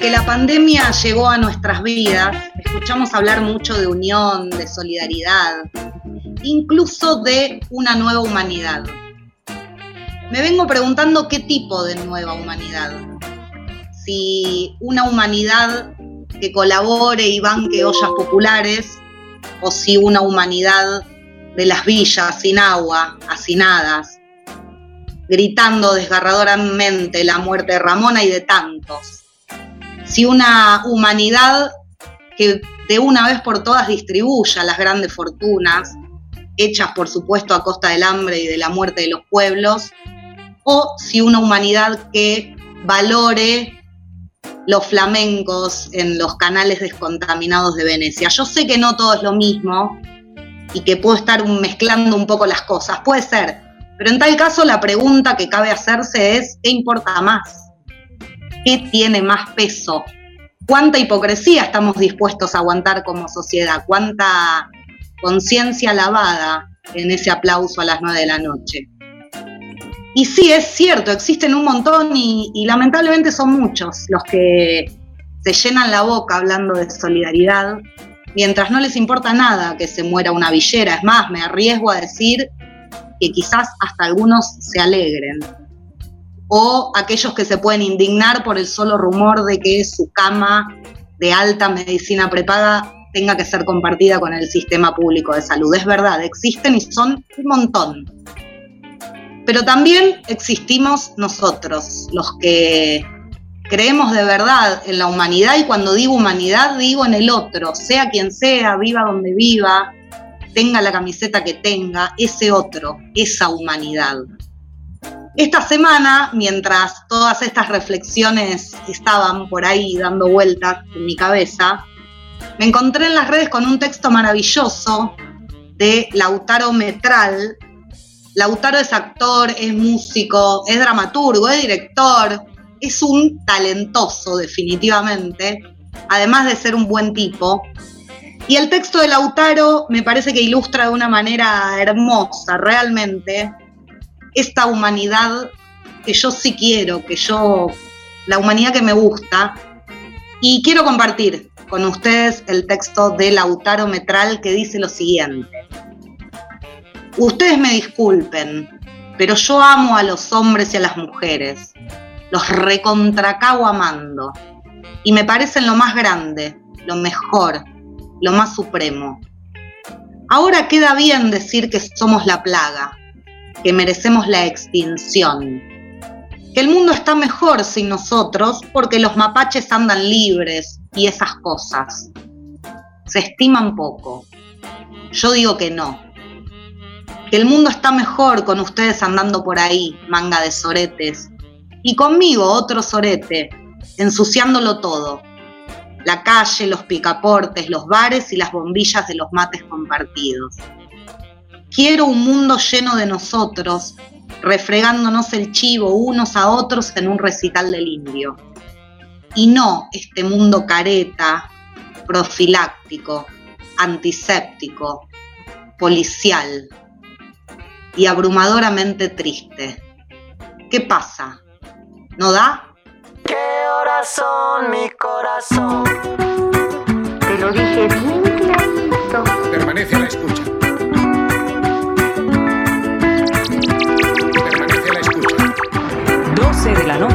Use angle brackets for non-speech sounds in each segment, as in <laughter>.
Que la pandemia llegó a nuestras vidas, escuchamos hablar mucho de unión, de solidaridad, incluso de una nueva humanidad. Me vengo preguntando qué tipo de nueva humanidad. Si una humanidad que colabore y banque ollas populares, o si una humanidad de las villas sin agua, hacinadas, gritando desgarradoramente la muerte de Ramona y de tantos. Si una humanidad que de una vez por todas distribuya las grandes fortunas, hechas por supuesto a costa del hambre y de la muerte de los pueblos, o si una humanidad que valore los flamencos en los canales descontaminados de Venecia. Yo sé que no todo es lo mismo y que puedo estar mezclando un poco las cosas, puede ser, pero en tal caso la pregunta que cabe hacerse es, ¿qué importa más? ¿Qué tiene más peso? ¿Cuánta hipocresía estamos dispuestos a aguantar como sociedad? ¿Cuánta conciencia lavada en ese aplauso a las nueve de la noche? Y sí, es cierto, existen un montón y, lamentablemente son muchos los que se llenan la boca hablando de solidaridad, mientras no les importa nada que se muera una villera. Es más, me arriesgo a decir que quizás hasta algunos se alegren. O aquellos que se pueden indignar por el solo rumor de que su cama de alta medicina prepaga tenga que ser compartida con el sistema público de salud. Es verdad, existen y son un montón. Pero también existimos nosotros, los que creemos de verdad en la humanidad y cuando digo humanidad digo en el otro, sea quien sea, viva donde viva, tenga la camiseta que tenga, ese otro, esa humanidad. Esta semana, mientras todas estas reflexiones estaban por ahí dando vueltas en mi cabeza, me encontré en las redes con un texto maravilloso de Lautaro Metral, Lautaro es actor, es músico, es dramaturgo, es director, es un talentoso definitivamente, además de ser un buen tipo. Y el texto de Lautaro me parece que ilustra de una manera hermosa realmente esta humanidad que yo sí quiero, que yo, la humanidad que me gusta. Y quiero compartir con ustedes el texto de Lautaro Metral que dice lo siguiente. Ustedes me disculpen, pero yo amo a los hombres y a las mujeres. Los recontracago amando. Y me parecen lo más grande, lo mejor, lo más supremo. Ahora queda bien decir que somos la plaga, que merecemos la extinción, que el mundo está mejor sin nosotros porque los mapaches andan libres y esas cosas. Se estiman poco. Yo digo que no que el mundo está mejor con ustedes andando por ahí, manga de soretes, y conmigo otro sorete, ensuciándolo todo. La calle, los picaportes, los bares y las bombillas de los mates compartidos. Quiero un mundo lleno de nosotros, refregándonos el chivo unos a otros en un recital del indio. Y no este mundo careta, profiláctico, antiséptico, policial y abrumadoramente triste. ¿Qué pasa? ¿No da? ¿Qué horas son mi corazón?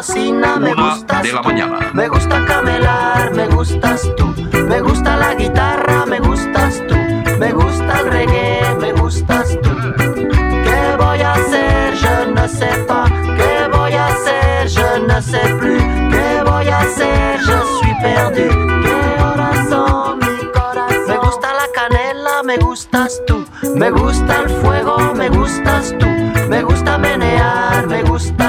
cocina, me gustas de la tú. mañana. Me gusta camelar, me gustas tú. Me gusta la guitarra, me gustas tú. Me gusta el reggae, me gustas tú. ¿Qué voy a hacer? Je ne sais pas. ¿Qué voy a hacer? Je ne sais plus. ¿Qué voy a hacer? Je suis perdu. ¿Qué horas son mi corazón? Me gusta la canela, me gustas tú. Me gusta el fuego, me gustas tú. Me gusta menear, me gustas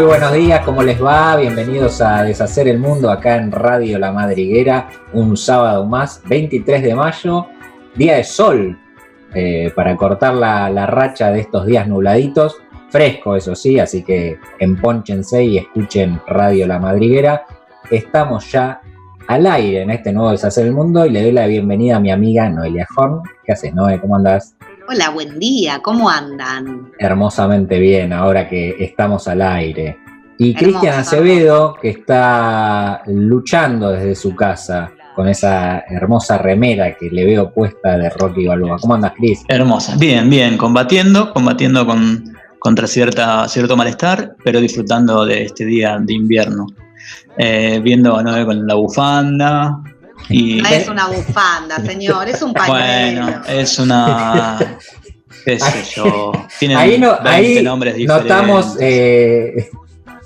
Muy buenos días, ¿cómo les va? Bienvenidos a Deshacer el Mundo acá en Radio La Madriguera, un sábado más, 23 de mayo, día de sol, eh, para cortar la, la racha de estos días nubladitos, fresco eso sí, así que empónchense y escuchen Radio La Madriguera. Estamos ya al aire en este nuevo Deshacer el Mundo y le doy la bienvenida a mi amiga Noelia Horn. ¿Qué haces, Noé? ¿Cómo andas? Hola, buen día, ¿cómo andan? hermosamente bien ahora que estamos al aire. Y. Cristian Acevedo, que está luchando desde su casa con esa hermosa remera que le veo puesta de Rocky Balboa. ¿Cómo andas, Cris? Hermosa. Bien, bien, combatiendo, combatiendo con, contra cierta, cierto malestar, pero disfrutando de este día de invierno. Eh, viendo a Noé con la bufanda. Y, No es una bufanda, señor, es un pañuelo. bueno, es una. <laughs> qué sé yo. Tienen Ahí, no, 20 ahí nombres diferentes. notamos eh,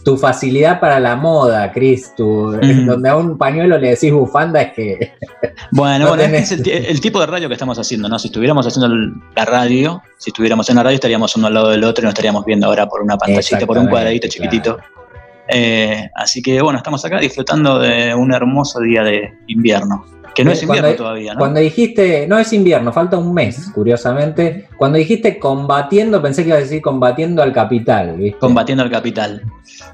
tu facilidad para la moda, Cris. Tu- Mm. Donde a un pañuelo le decís bufanda es que... <laughs> Bueno, No bueno, tenés- es el, ti- el tipo de radio que estamos haciendo, ¿no? Si estuviéramos haciendo la radio, si estuviéramos en la radio, estaríamos uno al lado del otro y nos estaríamos viendo ahora por una pantallita, por un cuadradito chiquitito. Eh, así que bueno, estamos acá disfrutando de un hermoso día de invierno. Que no es invierno Cuando- todavía, ¿no? Cuando dijiste, no es invierno, falta un mes, curiosamente. Cuando dijiste combatiendo, pensé que iba a decir combatiendo al capital, ¿viste? Combatiendo al capital.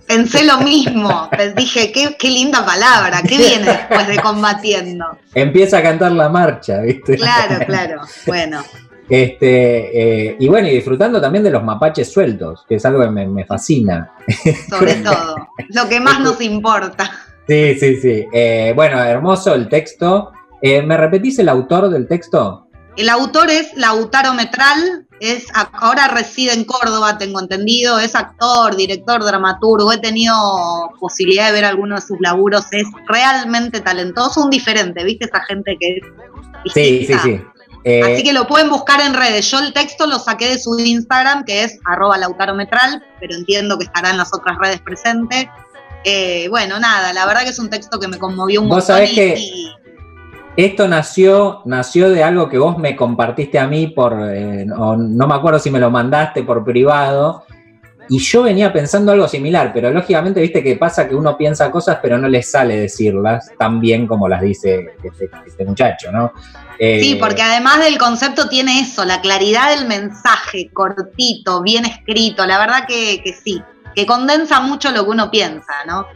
Pensé lo mismo, dije, qué, qué linda palabra, ¿qué viene después de combatiendo? Empieza a cantar la marcha, ¿viste? Claro, claro, bueno, Este, eh, y bueno, y disfrutando también de los mapaches sueltos, que es algo que me, me fascina. sobre <laughs> todo, lo que más nos importa. Sí, sí, sí. Eh, bueno, hermoso el texto. Eh, ¿Me repetís el autor del texto? El autor es Lautaro Metral, es, ahora reside en Córdoba, tengo entendido, es actor, director, dramaturgo, he tenido posibilidad de ver algunos de sus laburos, es realmente talentoso, un diferente, ¿viste? Esa gente que es Sí, sí, sí. Eh, Así que lo pueden buscar en redes. Yo el texto lo saqué de su Instagram, que es arroba lautarometral, pero entiendo que estará en las otras redes presentes. Eh, bueno, nada, la verdad que es un texto que me conmovió un Vos montón. sabés y- que- y- Esto nació, nació de algo que vos me compartiste a mí por, eh, no, no me acuerdo si me lo mandaste por privado, y yo venía pensando algo similar, pero lógicamente viste que pasa que uno piensa cosas pero no le sale decirlas tan bien como las dice este, este muchacho, ¿no? Eh, Sí, porque además del concepto tiene eso, la claridad del mensaje, cortito, bien escrito, la verdad que, que sí, que condensa mucho lo que uno piensa, ¿no?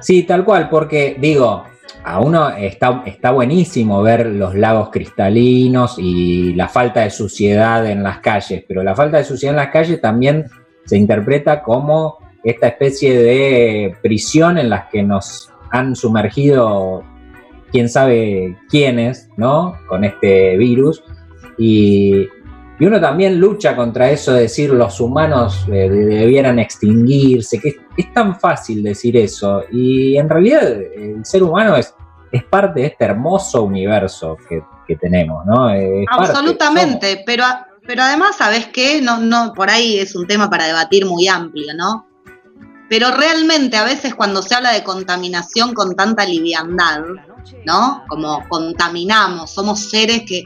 Sí, tal cual, porque digo, a uno está, está buenísimo ver los lagos cristalinos y la falta de suciedad en las calles, pero la falta de suciedad en las calles también se interpreta como esta especie de prisión en las que nos han sumergido quién sabe quiénes, ¿no? Con este virus. Y, y uno también lucha contra eso de decir los humanos eh, debieran extinguirse, que es, es tan fácil decir eso. Y en realidad el ser humano es, es parte de este hermoso universo que, que tenemos, ¿no? Es parte, Absolutamente, pero, pero además, ¿sabes qué? No, no, por ahí es un tema para debatir muy amplio, ¿no? Pero realmente a veces cuando se habla de contaminación con tanta liviandad, ¿no? Como contaminamos, somos seres que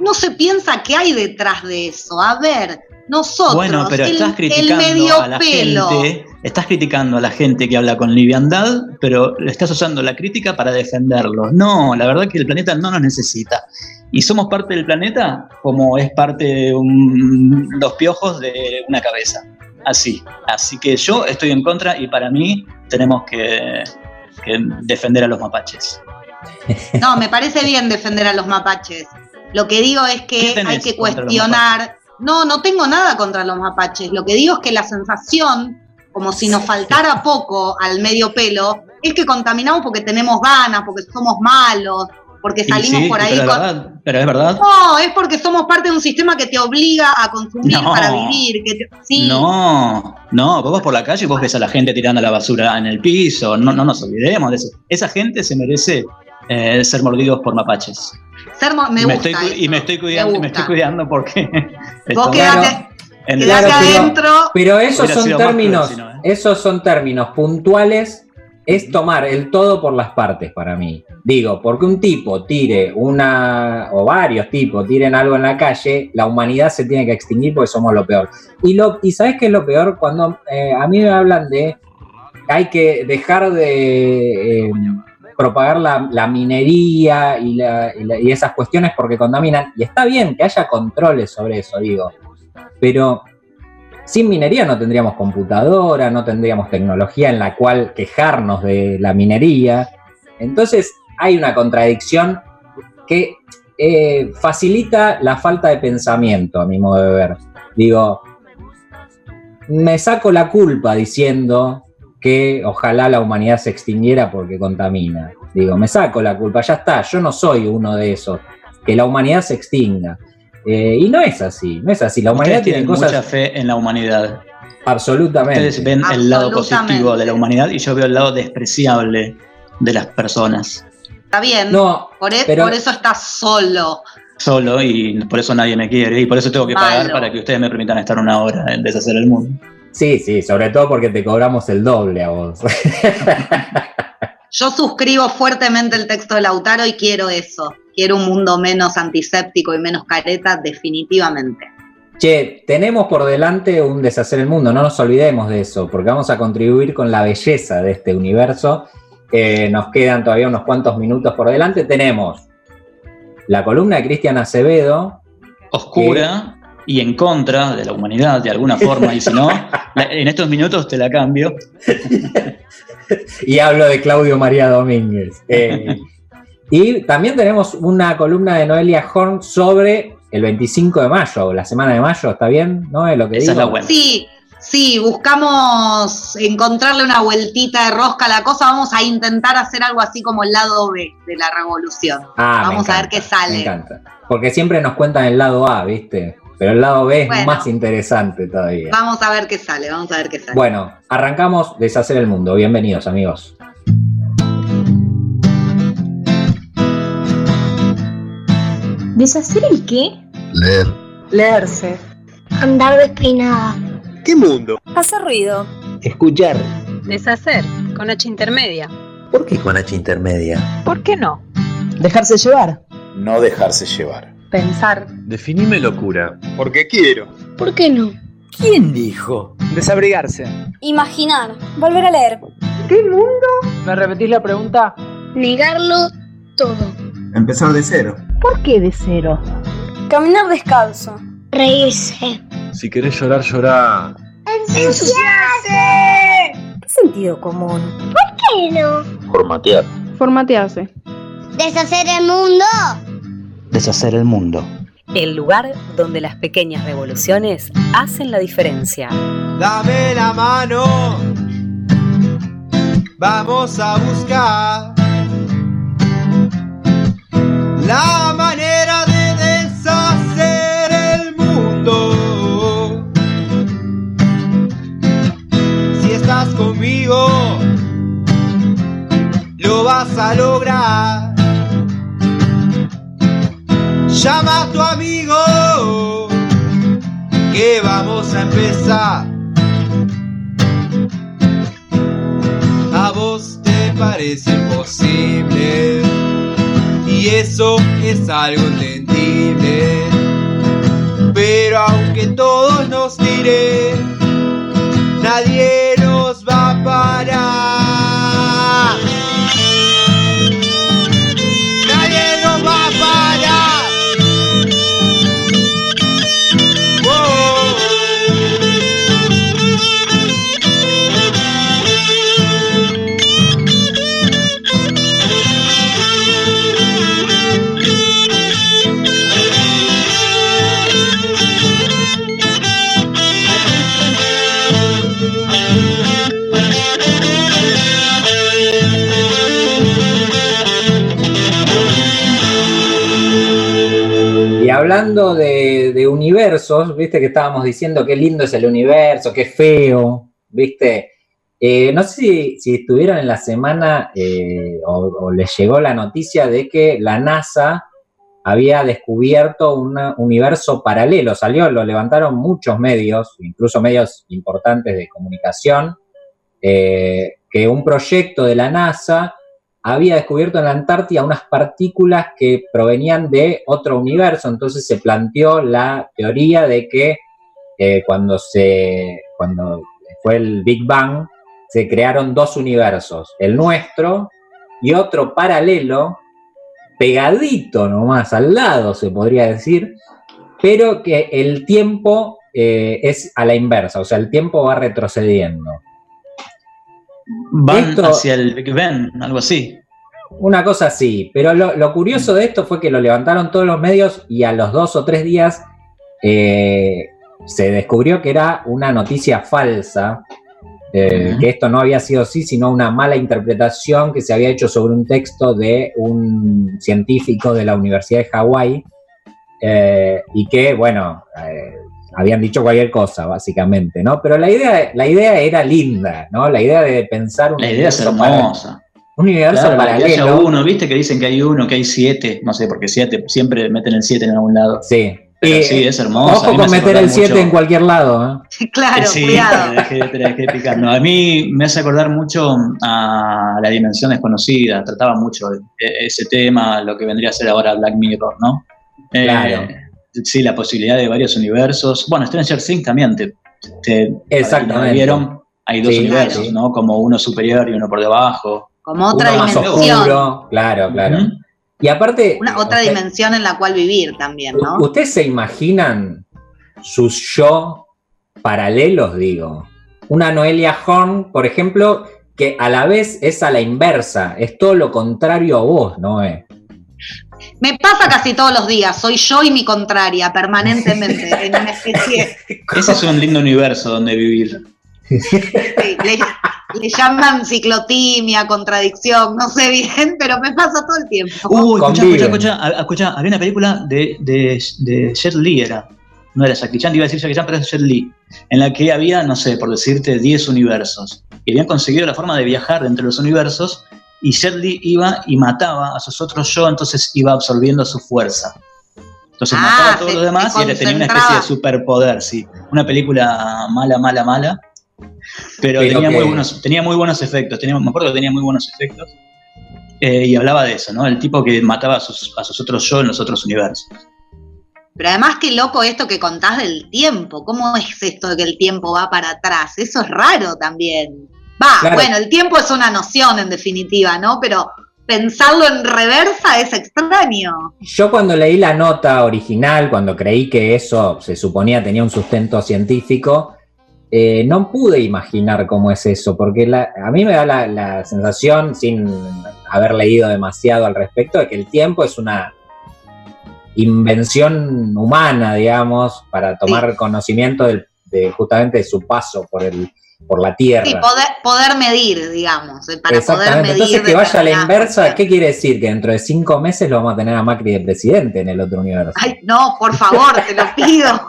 no se piensa qué hay detrás de eso. A ver, Nosotros, Bueno, pero el, estás el criticando medio a la pelo. gente, estás criticando a la gente que habla con liviandad, pero estás usando la crítica para defenderlos. No, la verdad que el planeta no nos necesita. Y somos parte del planeta como es parte de un- los piojos de una cabeza. Así. Así que yo estoy en contra y para mí tenemos que, que defender a los mapaches. <laughs> No, me parece bien defender a los mapaches. Lo que digo es ¿Qué que hay que cuestionar. No, no tengo nada contra los mapaches. Lo que digo es que la sensación, como si nos faltara poco al medio pelo, es que contaminamos porque tenemos ganas, porque somos malos, porque salimos sí, por ahí pero, es con. verdad, pero es verdad. No, es porque somos parte de un sistema que te obliga a consumir No. para vivir. Que te- Sí, No, no, vos vas por la calle y vos ves a la gente tirando la basura en el piso, no, no nos olvidemos de eso. Esa gente se merece eh, ser mordidos por mapaches. ser mo- me y, gusta. estoy, cu- y eso, me estoy cuidando, me me estoy cuidando porque <laughs> Vos quedate, en- quedate Claro, pero- adentro. Pero esos son términos, ¿eh? esos son términos puntuales, es tomar el todo por las partes para mí. Digo, porque un tipo tire una, o varios tipos tiren algo en la calle, la humanidad se tiene que extinguir porque somos lo peor. Y, lo, y ¿sabes qué es lo peor? Cuando eh, a mí me hablan de hay que dejar de eh, propagar la, minería y la- y esas cuestiones porque contaminan. Y está bien que haya controles sobre eso, digo. Pero sin minería no tendríamos computadora, no tendríamos tecnología en la cual quejarnos de la minería. Entonces hay una contradicción que eh, facilita la falta de pensamiento, a mi modo de ver. Digo, me saco la culpa diciendo que ojalá la humanidad se extinguiera porque contamina. Digo, me saco la culpa, ya está, yo no soy uno de esos, que la humanidad se extinga. Eh, y no es así, no es así. La humanidad tiene cosas mucha fe en la humanidad. absolutamente. Ustedes ven el lado positivo de la humanidad y yo veo el lado despreciable de las personas. Está bien. No, por, e- pero- por eso estás solo. Solo y por eso nadie me quiere y por eso tengo que pagar para que ustedes me permitan estar una hora en deshacer el mundo. sí, sí, sobre todo porque te cobramos el doble a vos. Yo suscribo fuertemente el texto de Lautaro y quiero eso. Quiero un mundo menos antiséptico y menos careta, definitivamente. Che, tenemos por delante un deshacer el mundo, no nos olvidemos de eso, porque vamos a contribuir con la belleza de este universo. Eh, nos quedan todavía unos cuantos minutos por delante. Tenemos la columna de Cristian Acevedo, Oscura y en contra de la humanidad de alguna forma y si no, en estos minutos te la cambio. <laughs> y hablo de Claudio María Domínguez. Eh, <laughs> y también tenemos una columna de Noelia Horn sobre el 25 de mayo, la semana de mayo, ¿está bien? ¿No es lo que Esa es la buena. Sí, sí, buscamos encontrarle una vueltita de rosca a la cosa. Vamos a intentar hacer algo así como el lado B de la revolución. Ah, me Vamos a ver encanta, qué sale. Me encanta. Porque siempre nos cuentan el lado A, ¿viste? Pero el lado B es Bueno. más interesante todavía. Vamos a ver qué sale, vamos a ver qué sale. Bueno, arrancamos Deshacer el Mundo. Bienvenidos, amigos. ¿Deshacer el qué? Leer. Leerse. Andar despeinada. ¿Qué mundo? Hacer ruido. Escuchar. Deshacer, con H intermedia. ¿Por qué con H intermedia? ¿Por qué no? Dejarse llevar. No dejarse llevar. Pensar. Definime locura. Porque quiero. ¿Por qué no? ¿Quién dijo? Desabrigarse. Imaginar. Volver a leer. ¿Qué mundo? ¿Me repetís la pregunta? Negarlo todo. Empezar de cero. ¿Por qué de cero? Caminar descalzo. Reírse. Si querés llorar, llorá. ¡Ensuciarse! ¿Qué sentido común? ¿Por qué no? Formatear. Formatearse. Deshacer el mundo. Deshacer el mundo. El lugar donde las pequeñas revoluciones hacen la diferencia. Dame la mano. Vamos a buscar la manera de deshacer el mundo. Si estás conmigo, lo vas a lograr. Llama a tu amigo que vamos a empezar. A vos te parece imposible y eso es algo entendible. Pero aunque todos nos tiren, nadie nos va a parar. Universos, viste que estábamos diciendo qué lindo es el universo, qué feo, viste. Eh, no sé si, estuvieron en la semana eh, o, o les llegó la noticia de que la NASA había descubierto un universo paralelo. Salió, lo levantaron muchos medios, incluso medios importantes de comunicación, eh, que un proyecto de la NASA había descubierto en la Antártida unas partículas que provenían de otro universo. Entonces se planteó la teoría de que eh, cuando, se, cuando fue el Big Bang, se crearon dos universos, el nuestro y otro paralelo, pegadito nomás, al lado se podría decir, pero que el tiempo eh, es a la inversa, o sea, el tiempo va retrocediendo. Van Esto- hacia el Big Ben, algo así. Una cosa así, pero lo, lo curioso de esto fue que lo levantaron todos los medios y a los dos o tres días eh, se descubrió que era una noticia falsa, eh, que esto no había sido así, sino una mala interpretación que se había hecho sobre un texto de un científico de la Universidad de Hawái eh, y que, bueno, habían dicho cualquier cosa, básicamente, ¿no? Pero la idea, la idea era linda, ¿no? La idea de pensar un La idea es universo para- hermosa. un universo Claro, que haya paralelo. uno, viste que dicen que hay uno, que hay siete, no sé, porque siete, siempre meten el siete en algún lado. Sí. Pero Y, sí, es hermoso. Ojo me con meter el 7 mucho- en cualquier lado. ¿eh? <laughs> Claro, sí, cuidado. te dejé, te. A mí me hace acordar mucho a la dimensión desconocida. Trataba mucho de- de ese tema, lo que vendría a ser ahora Black Mirror, ¿no? Eh, Claro. Sí, la posibilidad de varios universos. Bueno, Stranger Things también te, te- Exactamente. vieron. Hay dos Sí, universos, claro. ¿no? Como uno superior y uno por debajo. Como otra Uno más dimensión. oscuro. Claro, claro. Y aparte, Una, otra usted- dimensión en la cual vivir también, ¿no? ¿ustedes se imaginan sus yo paralelos, digo? Una Noelia Horn, por ejemplo, que a la vez es a la inversa, es todo lo contrario a vos, ¿no? Me pasa casi todos los días, soy yo y mi contraria, permanentemente, en una especie, <laughs> Ese es un lindo universo donde vivir. sí, le, le llaman ciclotimia, contradicción, no sé bien, pero me pasa todo el tiempo. Uy, escucha, escucha, escucha, escucha, había una película de, de, de Jet Li, era. No era Jackie Chan, iba a decir Jackie Chan, pero es Jet Li. En la que había, no sé, por decirte, 10 universos. Y habían conseguido la forma de viajar entre los universos. Y Jet Li iba y mataba a sus otros yo, entonces iba absorbiendo su fuerza. Entonces Ah, mataba a todos se- los demás y él tenía una especie de superpoder, sí. Una película mala, mala, mala. Pero, Pero tenía, que- muy buenos, tenía muy buenos efectos. Tenía, me acuerdo que tenía muy buenos efectos. Eh, y hablaba de eso, ¿no? El tipo que mataba a sus, a sus otros yo en los otros universos. Pero además qué loco esto que contás del tiempo, ¿cómo es esto de que el tiempo va para atrás? Eso es raro también. Va, Claro. bueno, el tiempo es una noción en definitiva, ¿no? Pero pensarlo en reversa es extraño. Yo cuando leí la nota original, cuando creí que eso se suponía tenía un sustento científico, eh, no pude imaginar cómo es eso, porque la- a mí me da la, la sensación, sin haber leído demasiado al respecto, de que el tiempo es una invención humana, digamos, para tomar conocimiento del- de justamente de su paso por, el, por la Tierra. Sí, poder, poder medir, digamos, eh, para poder medir. Entonces, que vaya a la inversa. ¿qué quiere decir? Que dentro de cinco meses lo vamos a tener a Macri de presidente en el otro universo. Ay, no, por favor, te lo pido.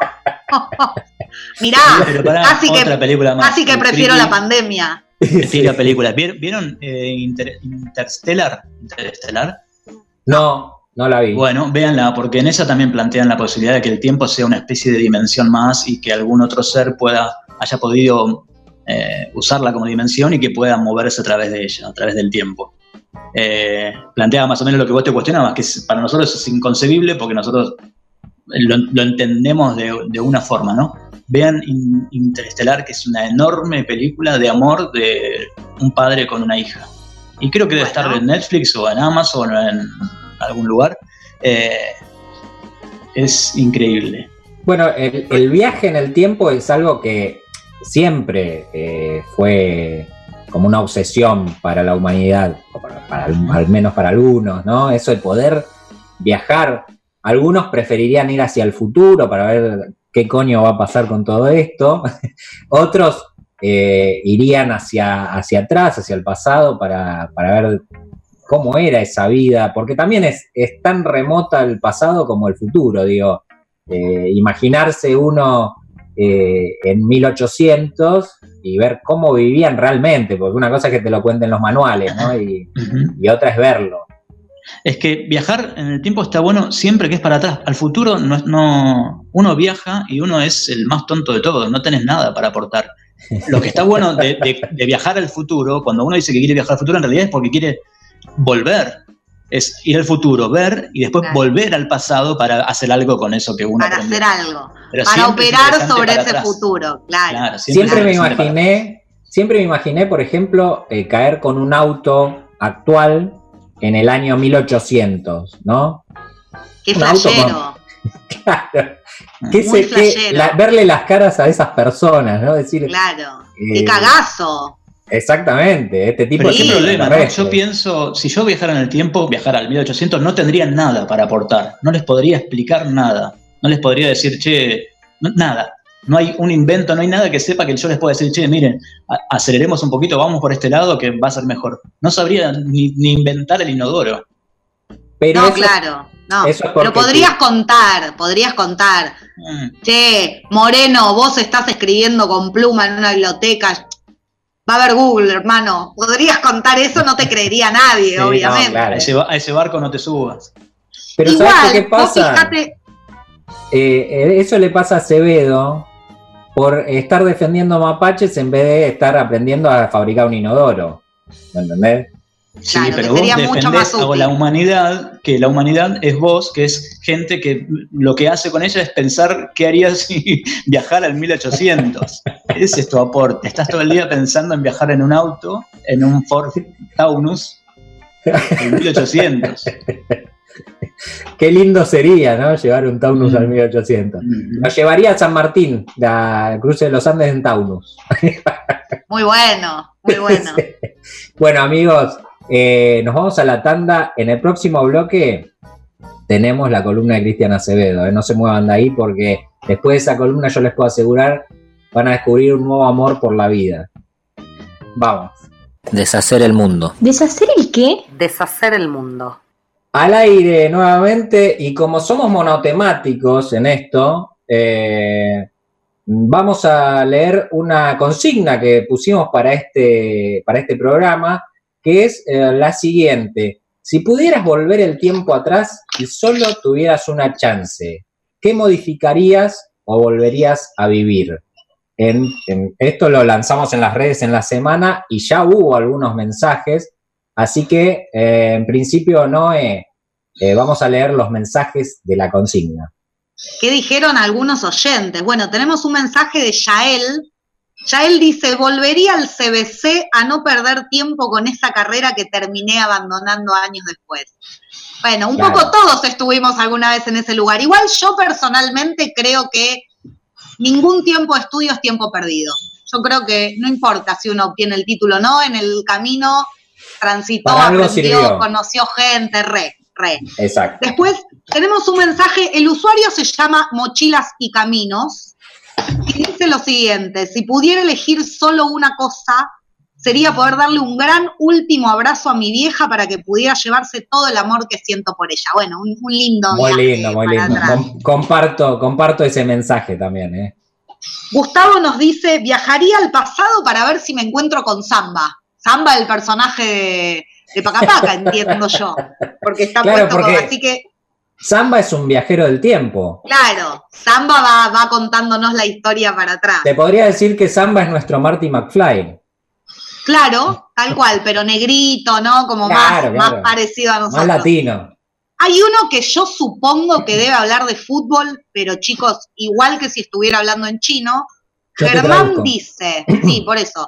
<laughs> Mirá, Pero pará, casi otra que, película más. casi que El prefiero la pandemia. que tira películas. ¿Vieron, vieron, eh, Inter- Interstellar? Interstellar? No, no la vi. Bueno, véanla, porque en ella también plantean la posibilidad de que el tiempo sea una especie de dimensión más y que algún otro ser pueda, haya podido eh, usarla como dimensión y que pueda moverse a través de ella, a través del tiempo. Eh, plantea más o menos lo que vos te cuestionabas, que para nosotros es inconcebible porque nosotros lo, lo entendemos de, de una forma, ¿no? Vean In- Interestelar, que es una enorme película de amor de un padre con una hija. Y creo que debe estar en Netflix o en Amazon o en algún lugar. Eh, es increíble. Bueno, el, el viaje en el tiempo es algo que siempre eh, fue como una obsesión para la humanidad, o para- para- al menos para algunos, ¿no? Eso de poder viajar. Algunos preferirían ir hacia el futuro para ver qué coño va a pasar con todo esto. <laughs> Otros eh, irían hacia, hacia atrás, hacia el pasado, para, para ver cómo era esa vida, porque también es, es tan remota el pasado como el futuro, digo. Eh, imaginarse uno eh, en 1800 y ver cómo vivían realmente, porque una cosa es que te lo cuenten los manuales, ¿no? Y, y otra es verlo. Es que viajar en el tiempo está bueno siempre que es para atrás. Al futuro no, es- no uno viaja y uno es el más tonto de todos, no tenés nada para aportar. Lo que está bueno de, de- de viajar al futuro, cuando uno dice que quiere viajar al futuro, en realidad es porque quiere volver. Es ir al futuro, ver y después volver al pasado para hacer algo con eso que uno para aprendió. hacer algo, Pero para operar sobre para ese atrás. futuro, claro. Claro, Siempre me siempre imaginé, siempre me imaginé, por ejemplo, eh, caer con un auto actual en el año 1800, ¿no? Qué Un con-. <laughs> Claro. ¿Qué Muy sé- qué- la- verle las caras a esas personas, ¿no? Decir, Claro. eh, Qué cagazo. Exactamente, este tipo Pero de qué problema, ¿no? Yo pienso, si yo viajara en el tiempo, viajar al 1800, no tendría nada para aportar, no les podría explicar nada, no les podría decir, che, no- nada, no hay un invento, no hay nada que sepa que yo les pueda decir, che, miren, aceleremos un poquito, vamos por este lado que va a ser mejor. No sabría ni, ni inventar el inodoro. Pero no, eso- claro. No, eso es pero podrías contar, podrías contar. Mm. Che, Moreno, vos estás escribiendo con pluma en una biblioteca. Va a haber Google, hermano. Podrías contar eso, no te creería nadie, Sí, obviamente. A, ese, ba- a ese barco no te subas. Pero Igual, ¿sabes qué pasa? fijate, Eh, eh, eso le pasa a Acevedo por estar defendiendo mapaches en vez de estar aprendiendo a fabricar un inodoro. ¿Me entendés? Sí, Claro, pero vos mucho defendés más a útil. la humanidad, que la humanidad es vos, que es gente que lo que hace con ella es pensar qué harías <laughs> si viajara al 1800. <laughs> Ese es tu aporte. Estás todo el día pensando en viajar en un auto, en un Ford Taunus, en 1800. <laughs> Qué lindo sería, ¿no? Llevar un Taunus al 1800. Lo llevaría a San Martín, la cruce de los Andes en Taunus. muy bueno, muy bueno. Bueno, amigos, eh, nos vamos a la tanda. En el próximo bloque tenemos la columna de Cristian Acevedo. eh, No se muevan de ahí porque después de esa columna yo les puedo asegurar van a descubrir un nuevo amor por la vida. Vamos. Deshacer el mundo. ¿Deshacer el qué? Deshacer el mundo. Al aire nuevamente y como somos monotemáticos en esto, eh, vamos a leer una consigna que pusimos para este, para este programa, que es eh, la siguiente. Si pudieras volver el tiempo atrás y solo tuvieras una chance, ¿qué modificarías o volverías a vivir? En, esto lo lanzamos en las redes en la semana y ya hubo algunos mensajes, así que eh, en principio no vamos a leer los mensajes de la consigna. ¿Qué dijeron algunos oyentes? Bueno, tenemos un mensaje de Yael. Yael dice, volvería al CBC a no perder tiempo con esa carrera que terminé abandonando años después. Bueno, un Claro. poco todos estuvimos alguna vez en ese lugar. Igual yo personalmente creo que ningún tiempo de estudio es tiempo perdido. Yo creo que no importa si uno obtiene el título o no, en el camino transitó, aprendió, sirvió. conoció gente, re, re. Exacto. Después tenemos un mensaje, el usuario se llama Mochilas y Caminos, y dice lo siguiente, si pudiera elegir solo una cosa, sería poder darle un gran último abrazo a mi vieja para que pudiera llevarse todo el amor que siento por ella. Bueno, un, un lindo Muy lindo, muy lindo. Com- comparto, comparto ese mensaje también, ¿eh? Gustavo nos dice, viajaría al pasado para ver si me encuentro con Samba. Samba, el personaje de, de Pacapaca, <laughs> entiendo yo, porque está Claro, puesto porque- como así que Samba es un viajero del tiempo. Claro, Samba va, va contándonos la historia para atrás. Te podría decir que Samba es nuestro Marty McFly. Claro, tal cual, pero negrito, ¿no? Como Claro, más, claro. más parecido a nosotros. Más latino. Hay uno que yo supongo que debe hablar de fútbol, pero chicos, igual que si estuviera hablando en chino, Yo Germán dice, sí, por eso,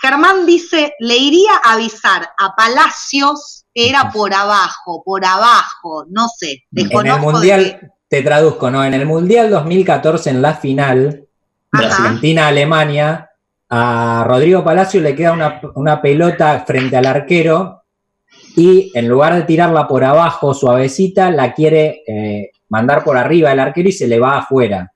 Germán dice, le iría a avisar a Palacios era por abajo, por abajo, no sé, En el de Mundial, te traduzco, ¿no? En el Mundial 2014, en la final, Argentina-Alemania, a Rodrigo Palacio le queda una, una pelota frente al arquero y en lugar de tirarla por abajo suavecita, la quiere eh, mandar por arriba el arquero y se le va afuera.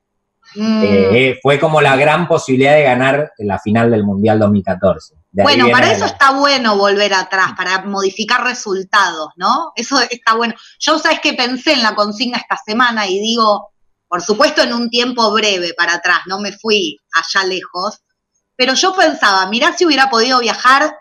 Mm. Eh, eh, fue como la gran posibilidad de ganar la final del Mundial 2014. Bueno, para eso la- está bueno volver atrás, para modificar resultados, ¿no? Eso está bueno. Yo, ¿sabes que Pensé en la consigna esta semana y digo, por supuesto, en un tiempo breve para atrás, no me fui allá lejos, pero yo pensaba, mirá si hubiera podido viajar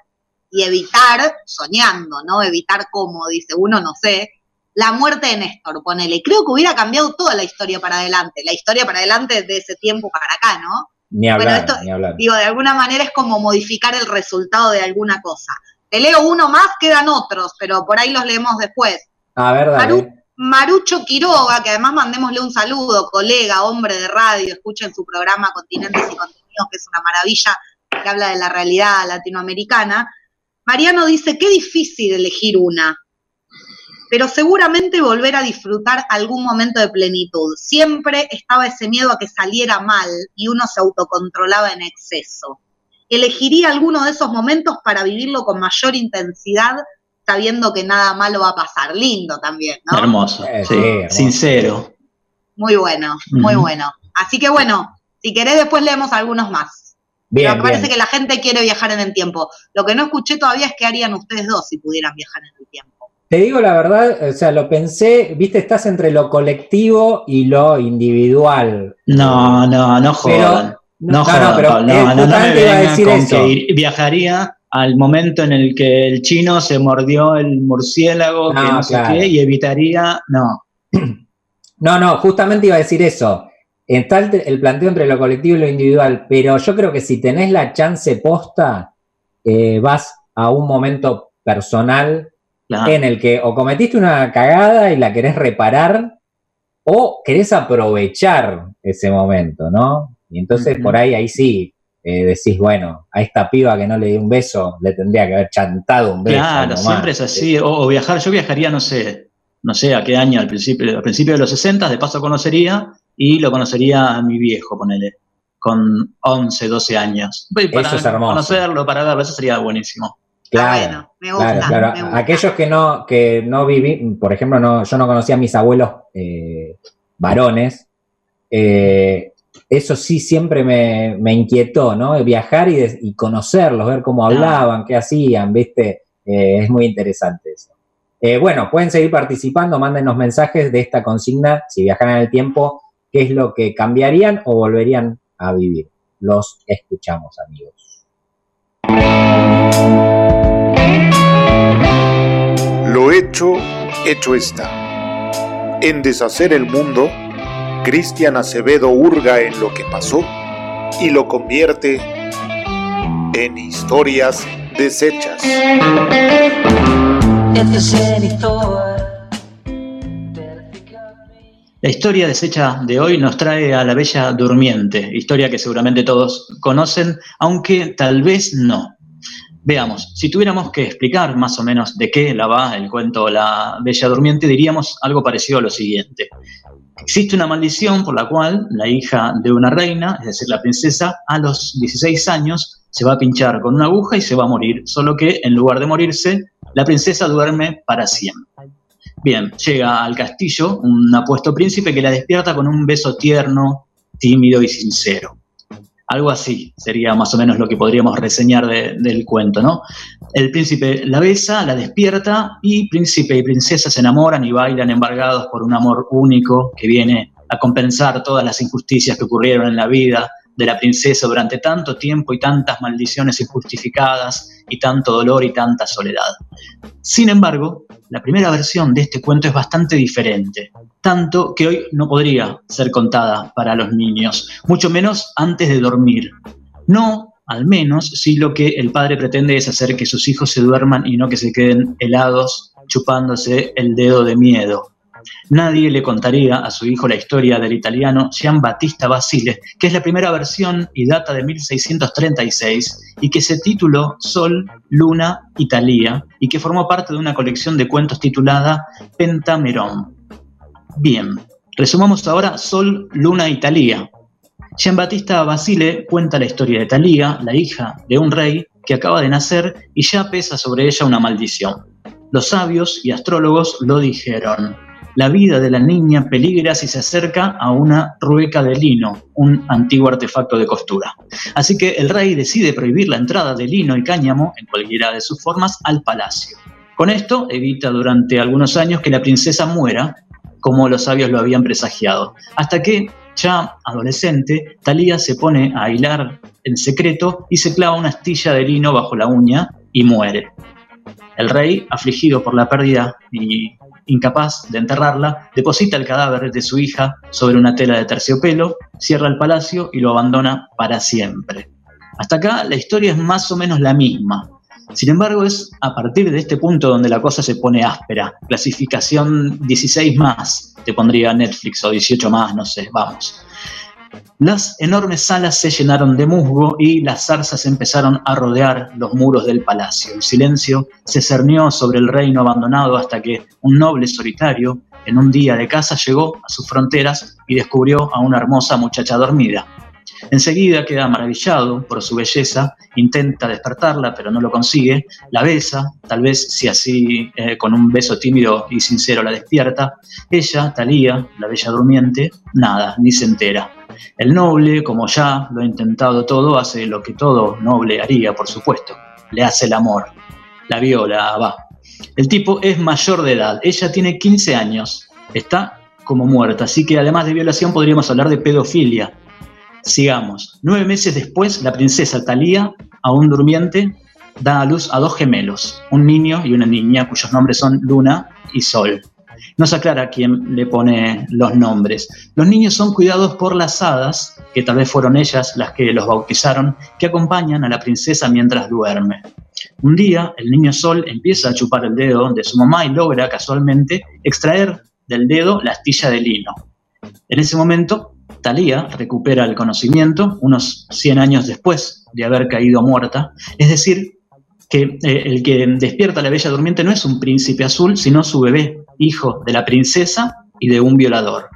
y evitar, soñando, ¿no? Evitar cómo, dice uno, no sé, la muerte de Néstor, ponele. Creo que hubiera cambiado toda la historia para adelante, la historia para adelante de ese tiempo para acá, ¿no? Ni hablar, Bueno, esto- ni hablar. Digo, de alguna manera es como modificar el resultado de alguna cosa. Te leo uno más, quedan otros, pero por ahí los leemos después. A ver, dale. Maru- Marucho Quiroga, que además mandémosle un saludo, colega, hombre de radio, escuchen su programa Continentes y Contenidos, que es una maravilla, que habla de la realidad latinoamericana. Mariano dice, qué difícil elegir una, pero seguramente volver a disfrutar algún momento de plenitud. Siempre estaba ese miedo a que saliera mal y uno se autocontrolaba en exceso. Elegiría alguno de esos momentos para vivirlo con mayor intensidad, sabiendo que nada malo va a pasar. Lindo también, ¿no? Hermoso, Eh, sí, sí, hermoso. sincero. Muy bueno, muy bueno. Así que bueno, si querés después leemos algunos más. Bien, Pero me parece bien. que la gente quiere viajar en el tiempo. Lo que no escuché todavía es qué harían ustedes dos si pudieran viajar en el tiempo. Te digo la verdad, o sea, lo pensé, viste, estás entre lo colectivo y lo individual. No, no, no Pero- jodan. No, no, jodan, no, pero, Pablo, no, no, no me justamente iba a decir con eso. que viajaría al momento en el que el chino se mordió el murciélago, que No, no sé claro. qué, y evitaría, no. <clears throat> No, no, justamente iba a decir eso. Está el, el planteo entre lo colectivo y lo individual, pero yo creo que si tenés la chance posta, eh, vas a un momento personal Claro. en el que o cometiste una cagada y la querés reparar, o querés aprovechar ese momento, ¿no? Y entonces por ahí, ahí sí, eh, decís, bueno, a esta piba que no le di un beso, le tendría que haber chantado un beso. Claro, nomás. siempre es así. O, o viajar, yo viajaría, no sé, no sé a qué año, al principio, al principio de los 60, de paso conocería y lo conocería a mi viejo, ponele, con 11, 12 años. Para Eso es hermoso. conocerlo, para verlo, eso sería buenísimo. Claro, bueno, me gusta, claro, claro. me gusta. Aquellos que no, que no viví, por ejemplo, no, yo no conocía a mis abuelos eh, varones, eh, eso sí siempre me, me inquietó, ¿no? Viajar y, conocerlos, ver cómo hablaban, qué hacían, ¿viste? Eh, es muy interesante eso. Bueno, pueden seguir participando, mándenos mensajes de esta consigna, si viajaran en el tiempo, qué es lo que cambiarían o volverían a vivir. Los escuchamos, amigos. Lo hecho, hecho está. En Deshacer el Mundo, Cristian Acevedo hurga en lo que pasó y lo convierte en historias deshechas. La historia deshecha de hoy nos trae a la Bella Durmiente, historia que seguramente todos conocen, aunque tal vez no. Veamos, si tuviéramos que explicar más o menos de qué la va el cuento La Bella Durmiente, diríamos algo parecido a lo siguiente. Existe una maldición por la cual la hija de una reina, es decir, la princesa, a los 16 años se va a pinchar con una aguja y se va a morir, solo que en lugar de morirse, la princesa duerme para siempre. Bien, llega al castillo un apuesto príncipe que la despierta con un beso tierno, tímido y sincero. Algo así sería más o menos lo que podríamos reseñar de- del cuento, ¿no? El príncipe la besa, la despierta y príncipe y princesa se enamoran y bailan embargados por un amor único que viene a compensar todas las injusticias que ocurrieron en la vida de la princesa durante tanto tiempo y tantas maldiciones injustificadas y tanto dolor y tanta soledad. Sin embargo, la primera versión de este cuento es bastante diferente, tanto que hoy no podría ser contada para los niños, mucho menos antes de dormir. No, al menos, si lo que el padre pretende es hacer que sus hijos se duerman y no que se queden helados chupándose el dedo de miedo. Nadie le contaría a su hijo la historia del italiano Gian Battista Basile, que es la primera versión y data de 1636 y que se tituló Sol, Luna, Italia y que formó parte de una colección de cuentos titulada Pentamerón. Bien, resumamos ahora Sol, Luna, Italia. Giambattista Basile cuenta la historia de Thalía, la hija de un rey que acaba de nacer y ya pesa sobre ella una maldición. Los sabios y astrólogos lo dijeron. La vida de la niña peligra si se acerca a una rueca de lino, un antiguo artefacto de costura. Así que el rey decide prohibir la entrada de lino y cáñamo, en cualquiera de sus formas, al palacio. Con esto evita durante algunos años que la princesa muera, como los sabios lo habían presagiado, hasta que, ya adolescente, Talía se pone a hilar en secreto y se clava una astilla de lino bajo la uña y muere. El rey, afligido por la pérdida y incapaz de enterrarla, deposita el cadáver de su hija sobre una tela de terciopelo, cierra el palacio y lo abandona para siempre. Hasta acá la historia es más o menos la misma. Sin embargo, es a partir de este punto donde la cosa se pone áspera. Clasificación 16 más, te pondría Netflix o 18 más, no sé, vamos. Las enormes salas se llenaron de musgo y las zarzas empezaron a rodear los muros del palacio. El silencio se cernió sobre el reino abandonado hasta que un noble solitario, en un día de caza, llegó a sus fronteras y descubrió a una hermosa muchacha dormida. Enseguida queda maravillado por su belleza, intenta despertarla, pero no lo consigue, la besa, tal vez si así eh, con un beso tímido y sincero la despierta. Ella, Talía, la bella durmiente, nada, ni se entera. El noble, como ya lo ha intentado todo, hace lo que todo noble haría, por supuesto. Le hace el amor. La viola, va. El tipo es mayor de edad. Ella tiene 15 años. Está como muerta. Así que además de violación podríamos hablar de pedofilia. Sigamos. Nueve meses después, la princesa Talía, aún durmiente, da a luz a dos gemelos, un niño y una niña, cuyos nombres son Luna y Sol. No se aclara quién le pone los nombres. Los niños son cuidados por las hadas, que tal vez fueron ellas las que los bautizaron, que acompañan a la princesa mientras duerme. Un día, el niño Sol empieza a chupar el dedo de su mamá y logra casualmente extraer del dedo la astilla de lino. En ese momento, Talía recupera el conocimiento unos 100 años después de haber caído muerta, es decir, que eh, el que despierta a la bella durmiente no es un príncipe azul, sino su bebé, hijo de la princesa y de un violador.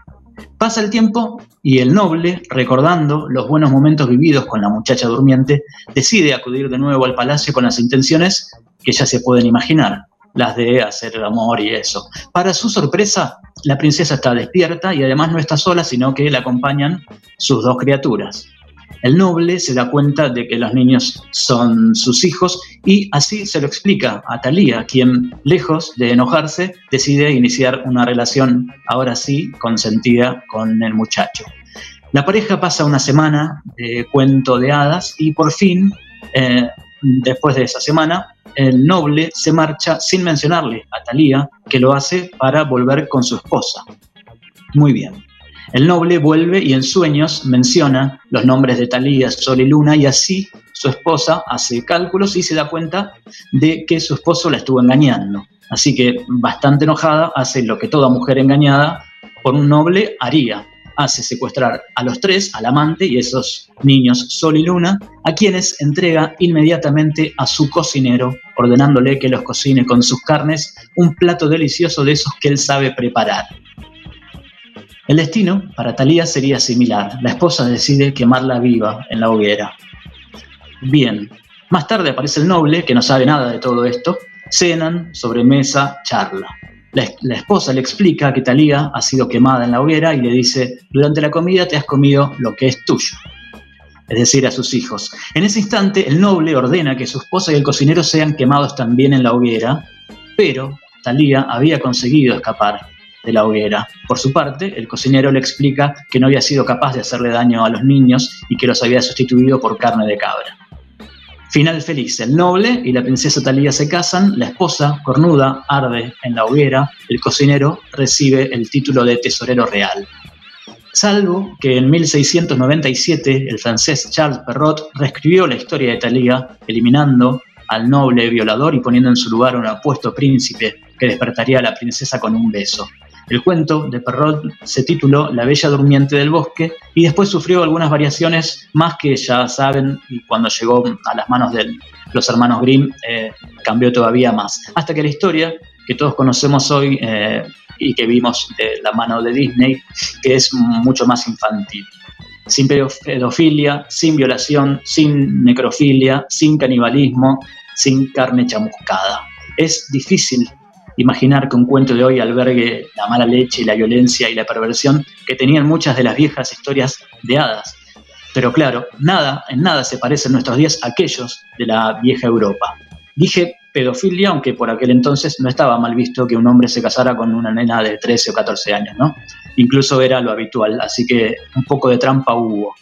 Pasa el tiempo y el noble, recordando los buenos momentos vividos con la muchacha durmiente, decide acudir de nuevo al palacio con las intenciones que ya se pueden imaginar, las de hacer el amor y eso. Para su sorpresa, la princesa está despierta y además no está sola, sino que la acompañan sus dos criaturas. El noble se da cuenta de que los niños son sus hijos y así se lo explica a Talía, quien, lejos de enojarse, decide iniciar una relación, ahora sí, consentida con el muchacho. La pareja pasa una semana de cuento de hadas y por fin, eh, después de esa semana, el noble se marcha sin mencionarle a Talía que lo hace para volver con su esposa. Muy bien. El noble vuelve y en sueños menciona los nombres de Talía, Sol y Luna y así su esposa hace cálculos y se da cuenta de que su esposo la estuvo engañando. Así que bastante enojada hace lo que toda mujer engañada por un noble haría. Hace secuestrar a los tres, al amante y esos niños Sol y Luna, a quienes entrega inmediatamente a su cocinero, ordenándole que los cocine con sus carnes un plato delicioso de esos que él sabe preparar. El destino para Talía sería similar. La esposa decide quemarla viva en la hoguera. Bien, más tarde aparece el noble, que no sabe nada de todo esto. Cenan, sobremesa, charla. La, esposa le explica que Talía ha sido quemada en la hoguera y le dice, durante la comida te has comido lo que es tuyo, es decir, a sus hijos. En ese instante, el noble ordena que su esposa y el cocinero sean quemados también en la hoguera, pero Talía había conseguido escapar de la hoguera. Por su parte, el cocinero le explica que no había sido capaz de hacerle daño a los niños y que los había sustituido por carne de cabra. Final feliz, el noble y la princesa Talía se casan, la esposa, cornuda, arde en la hoguera, el cocinero recibe el título de tesorero real. Salvo que en 1697 el francés Charles Perrault reescribió la historia de Talía, eliminando al noble violador y poniendo en su lugar un apuesto príncipe que despertaría a la princesa con un beso. El cuento de Perrault se tituló La Bella Durmiente del Bosque y después sufrió algunas variaciones más que ya saben y cuando llegó a las manos de los hermanos Grimm eh, cambió todavía más. Hasta que la historia que todos conocemos hoy eh, y que vimos de la mano de Disney, que es mucho más infantil. Sin pedofilia, sin violación, sin necrofilia, sin canibalismo, sin carne chamuscada. Es difícil imaginar que un cuento de hoy albergue la mala leche la violencia y la perversión que tenían muchas de las viejas historias de hadas. Pero claro, nada, en nada se parecen nuestros días a aquellos de la vieja Europa. Dije pedofilia, aunque por aquel entonces no estaba mal visto que un hombre se casara con una nena de 13 o 14 años, ¿no? Incluso era lo habitual, así que un poco de trampa hubo.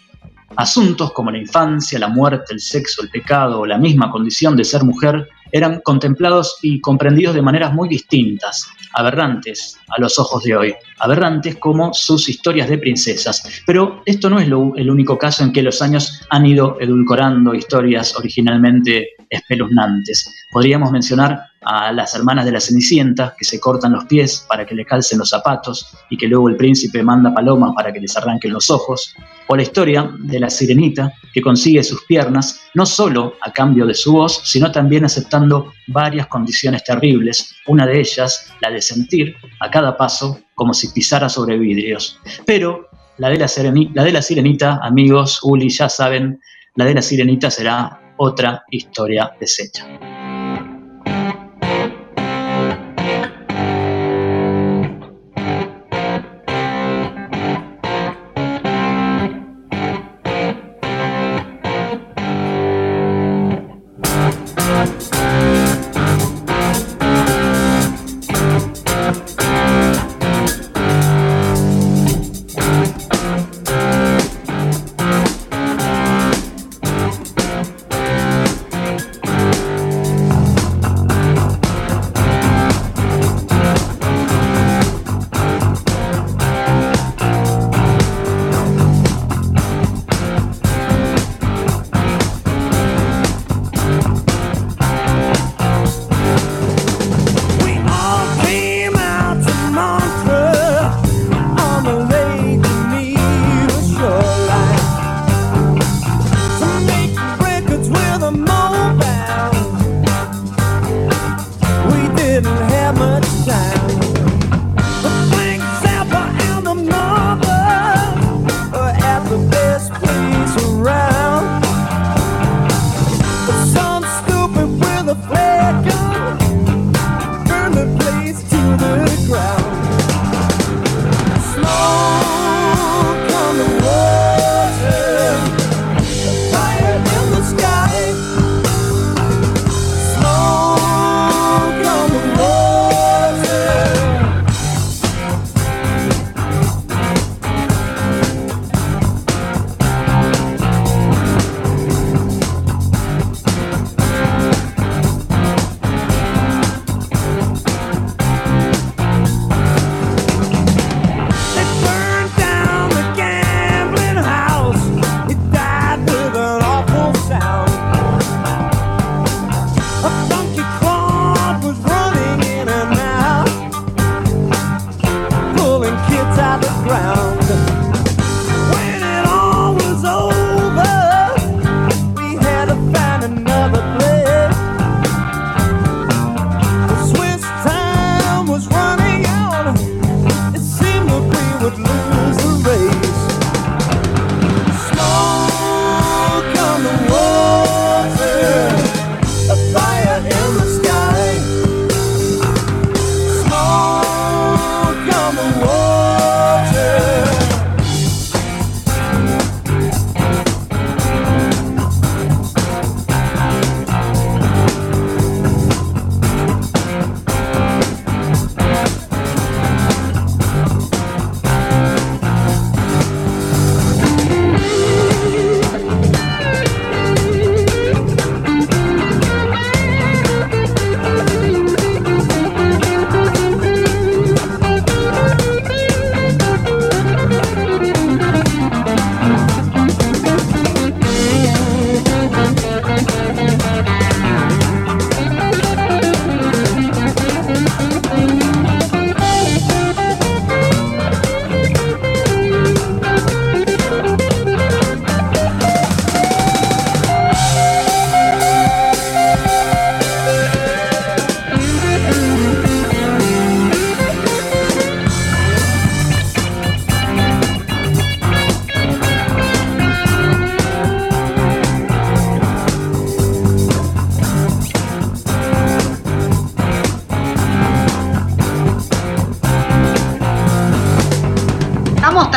Asuntos como la infancia, la muerte, el sexo, el pecado o la misma condición de ser mujer eran contemplados y comprendidos de maneras muy distintas, aberrantes a los ojos de hoy, aberrantes como sus historias de princesas. Pero esto no es el único caso en que los años han ido edulcorando historias originalmente espeluznantes. Podríamos mencionar a las hermanas de la Cenicienta que se cortan los pies para que le calcen los zapatos y que luego el príncipe manda palomas para que les arranquen los ojos, o la historia de la sirenita que consigue sus piernas no solo a cambio de su voz, sino también aceptando varias condiciones terribles, una de ellas la de sentir a cada paso como si pisara sobre vidrios. Pero la de la, la de la sirenita, amigos, Uli, ya saben, la de la sirenita será otra historia deshecha.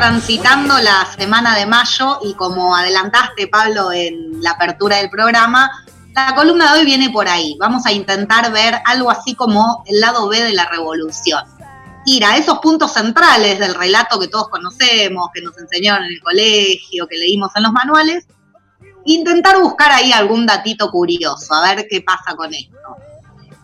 Transitando la semana de mayo y como adelantaste, Pablo, en la apertura del programa, la columna de hoy viene por ahí. Vamos a intentar ver algo así como el lado B de la revolución. Ir a esos puntos centrales del relato que todos conocemos, que nos enseñaron en el colegio, que leímos en los manuales, intentar buscar ahí algún datito curioso, a ver qué pasa con esto.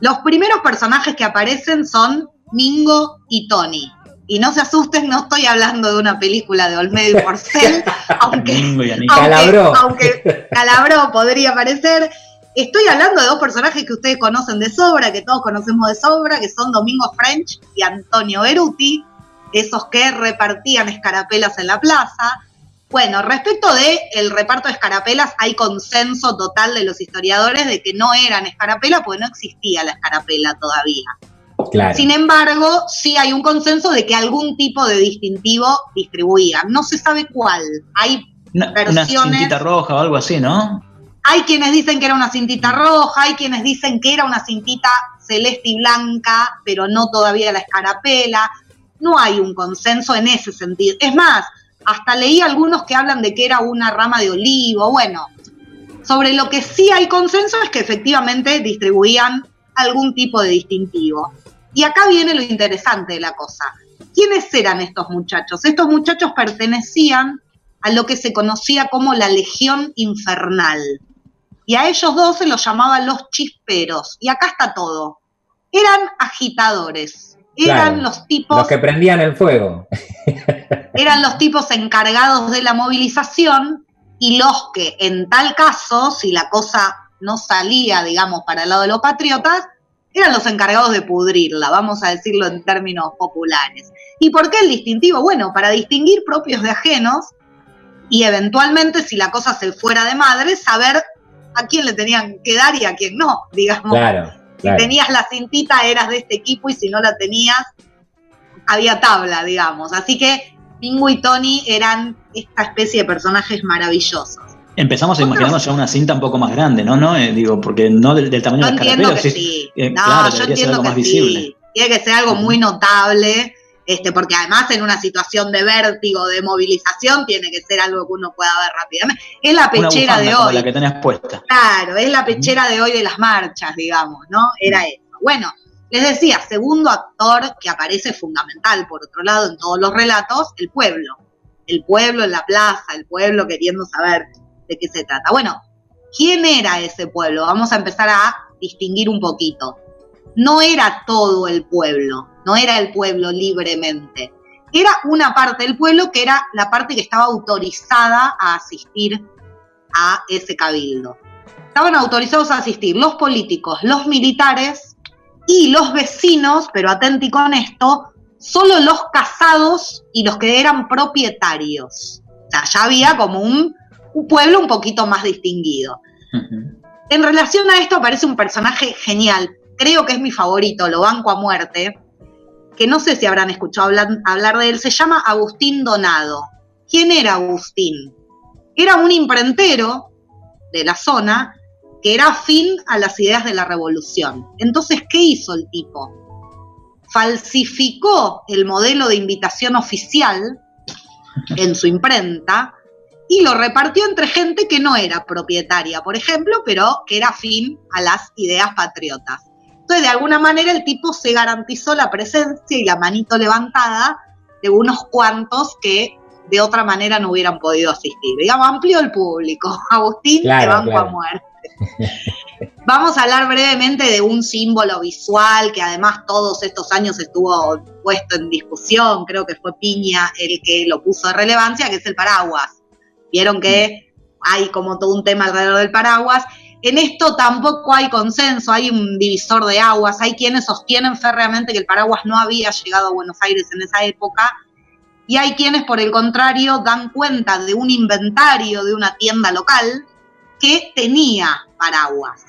Los primeros personajes que aparecen son Mingo y Tony. Y no se asusten, no estoy hablando de una película de Olmedo y Porcel, <laughs> aunque, Anita. aunque, Calabró. aunque <laughs> Calabró podría aparecer. Estoy hablando de dos personajes que ustedes conocen de sobra, que todos conocemos de sobra, que son Domingo French y Antonio Beruti, esos que repartían escarapelas en la plaza. Bueno, respecto de el reparto de escarapelas, hay consenso total de los historiadores de que no eran escarapelas, porque no existía la escarapela todavía. Claro. Sin embargo, sí hay un consenso de que algún tipo de distintivo distribuían. No se sabe cuál. Hay Una, una versiones. cintita roja o algo así, ¿no? Hay quienes dicen que era una cintita roja, hay quienes dicen que era una cintita celeste y blanca, pero no todavía la escarapela. No hay un consenso en ese sentido. Es más, hasta leí algunos que hablan de que era una rama de olivo. Bueno, sobre lo que sí hay consenso es que efectivamente distribuían algún tipo de distintivo. Y acá viene lo interesante de la cosa. ¿Quiénes eran estos muchachos? Estos muchachos pertenecían a lo que se conocía como la Legión Infernal. Y a ellos dos se los llamaban los chisperos. Y acá está todo. Eran agitadores. Eran Claro. los tipos Los que prendían el fuego. <laughs> eran los tipos encargados de la movilización y los que, en tal caso, si la cosa no salía, digamos, para el lado de los patriotas, eran los encargados de pudrirla, vamos a decirlo en términos populares. ¿Y por qué el distintivo? Bueno, para distinguir propios de ajenos y eventualmente, si la cosa se fuera de madre, saber a quién le tenían que dar y a quién no, digamos. Claro, Si claro. tenías la cintita eras de este equipo y si no la tenías había tabla, digamos. Así que Pingu y Tony eran esta especie de personajes maravillosos. Empezamos a imaginarnos ya una cinta un poco más grande, ¿no? no Eh, digo, porque no del, del tamaño Yo de la entiendo escarapela, que sí. eh, no, claro, yo entiendo algo que más sí. visible. Tiene que ser algo muy notable, este, porque además en una situación de vértigo, de movilización, tiene que ser algo que uno pueda ver rápidamente. Es la pechera de hoy. la que tenés puesta. Claro, es la pechera de hoy de las marchas, digamos, ¿no? Era eso. Bueno, les decía, segundo actor que aparece fundamental, por otro lado, en todos los relatos, el pueblo. El pueblo en la plaza, el pueblo queriendo saber de qué se trata. Bueno, ¿quién era ese pueblo? Vamos a empezar a distinguir un poquito. No era todo el pueblo, no era el pueblo libremente. Era una parte del pueblo que era la parte que estaba autorizada a asistir a ese cabildo. Estaban autorizados a asistir los políticos, los militares y los vecinos, pero atenti con esto, solo los casados y los que eran propietarios. O sea, ya había como un, un pueblo un poquito más distinguido. En relación a esto aparece un personaje genial, creo que es mi favorito, lo banco a muerte, que no sé si habrán escuchado hablar, hablar de él, se llama Agustín Donado. ¿Quién era Agustín? Era un imprentero de la zona que era afín a las ideas de la revolución. Entonces, ¿qué hizo el tipo? Falsificó el modelo de invitación oficial en su imprenta y lo repartió entre gente que no era propietaria, por ejemplo, pero que era afín a las ideas patriotas. Entonces, de alguna manera, el tipo se garantizó la presencia y la manito levantada de unos cuantos que de otra manera no hubieran podido asistir. Digamos, amplió el público. <laughs> Agustín, Claro, te banco claro. a muerte. <laughs> Vamos a hablar brevemente de un símbolo visual que además todos estos años estuvo puesto en discusión, creo que fue Piña el que lo puso de relevancia, que es el paraguas. Vieron que hay como todo un tema alrededor del paraguas. En esto tampoco hay consenso, hay un divisor de aguas, hay quienes sostienen férreamente que el paraguas no había llegado a Buenos Aires en esa época y hay quienes por el contrario dan cuenta de un inventario de una tienda local que tenía paraguas.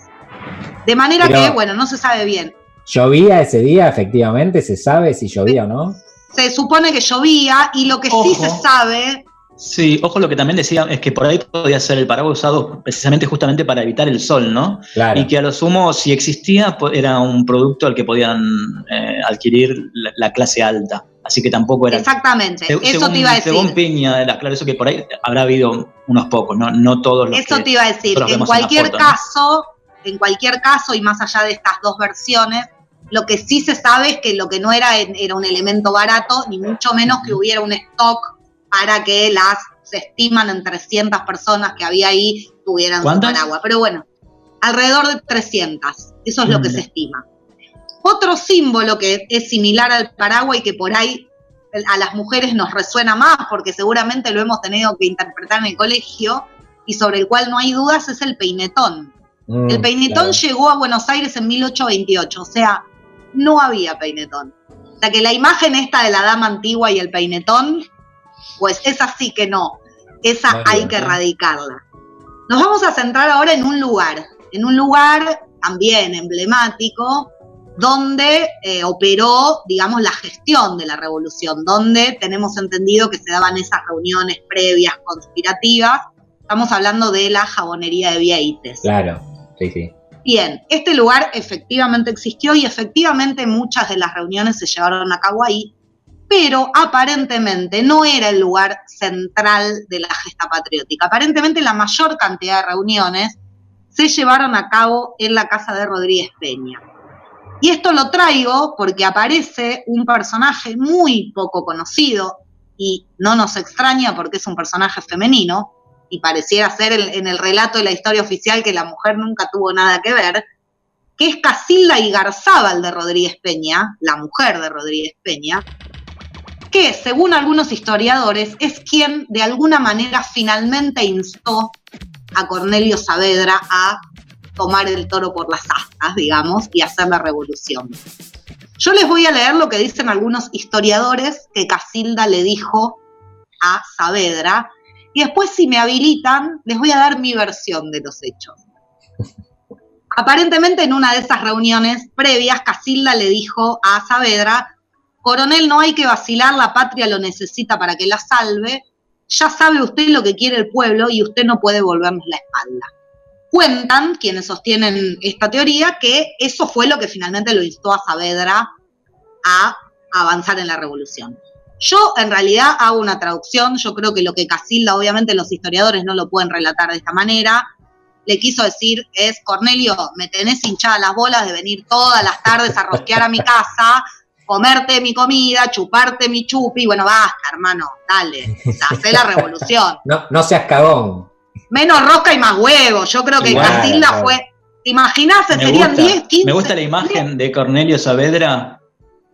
De manera Pero- que, bueno, no se sabe bien. ¿Llovía ese día, efectivamente? ¿Se sabe si llovía o no? Se supone que llovía y lo que sí se sabe Sí, ojo, lo que también decía es que por ahí podía ser el paraguas usado precisamente justamente para evitar el sol, ¿no? Claro. Y que a lo sumo, si existía, era un producto al que podían eh, adquirir la, la clase alta. Así que tampoco era. Exactamente, Se- eso según, te iba a decir. según Piña, era claro eso que por ahí habrá habido unos pocos, no, no todos los Eso que te iba a decir, en cualquier caso, en cualquier caso, y más allá de estas dos versiones, lo que sí se sabe es que lo que no era era un elemento barato, ni mucho menos que hubiera un stock para que las, se estiman en 300 personas que había ahí, tuvieran su paraguas. Pero bueno, alrededor de 300, eso es lo que se estima. Otro símbolo que es similar al paraguas y que por ahí a las mujeres nos resuena más, porque seguramente lo hemos tenido que interpretar en el colegio, y sobre el cual no hay dudas, es el peinetón. Mm, El peinetón claro. llegó a Buenos Aires en 1828, o sea, no había peinetón. O sea que la imagen esta de la dama antigua y el peinetón, pues esa sí que no, esa hay que erradicarla. Nos vamos a centrar ahora en un lugar, en un lugar también emblemático, donde eh, operó, digamos, la gestión de la revolución, donde tenemos entendido que se daban esas reuniones previas conspirativas. Estamos hablando de la jabonería de Vieites. Claro, sí, sí. Bien, este lugar efectivamente existió y efectivamente muchas de las reuniones se llevaron a cabo ahí, pero aparentemente no era el lugar central de la gesta patriótica. Aparentemente la mayor cantidad de reuniones se llevaron a cabo en la casa de Rodríguez Peña. Y esto lo traigo porque aparece un personaje muy poco conocido y no nos extraña porque es un personaje femenino y pareciera ser en el relato de la historia oficial que la mujer nunca tuvo nada que ver, que es Casilda Igarzábal de Rodríguez Peña, la mujer de Rodríguez Peña, que según algunos historiadores es quien de alguna manera finalmente instó a Cornelio Saavedra a tomar el toro por las astas, digamos, y hacer la revolución. Yo les voy a leer lo que dicen algunos historiadores que Casilda le dijo a Saavedra, y después si me habilitan, les voy a dar mi versión de los hechos. Aparentemente en una de esas reuniones previas, Casilda le dijo a Saavedra, coronel, no hay que vacilar, la patria lo necesita para que la salve, ya sabe usted lo que quiere el pueblo y usted no puede volvernos la espalda. Cuentan quienes sostienen esta teoría que eso fue lo que finalmente lo instó a Saavedra a avanzar en la revolución. Yo en realidad hago una traducción, yo creo que lo que Casilda, obviamente los historiadores no lo pueden relatar de esta manera, le quiso decir es, Cornelio, me tenés hinchada las bolas de venir todas las tardes a rosquear a mi casa, comerte mi comida, chuparte mi chupi, bueno, basta, hermano, dale, hacé la revolución. <laughs> No, no seas cagón. Menos rosca y más huevos, yo creo que Igual, Casilda claro. fue, ¿te imaginás? Me Serían gusta, 10, 15. me gusta la imagen de Cornelio Saavedra,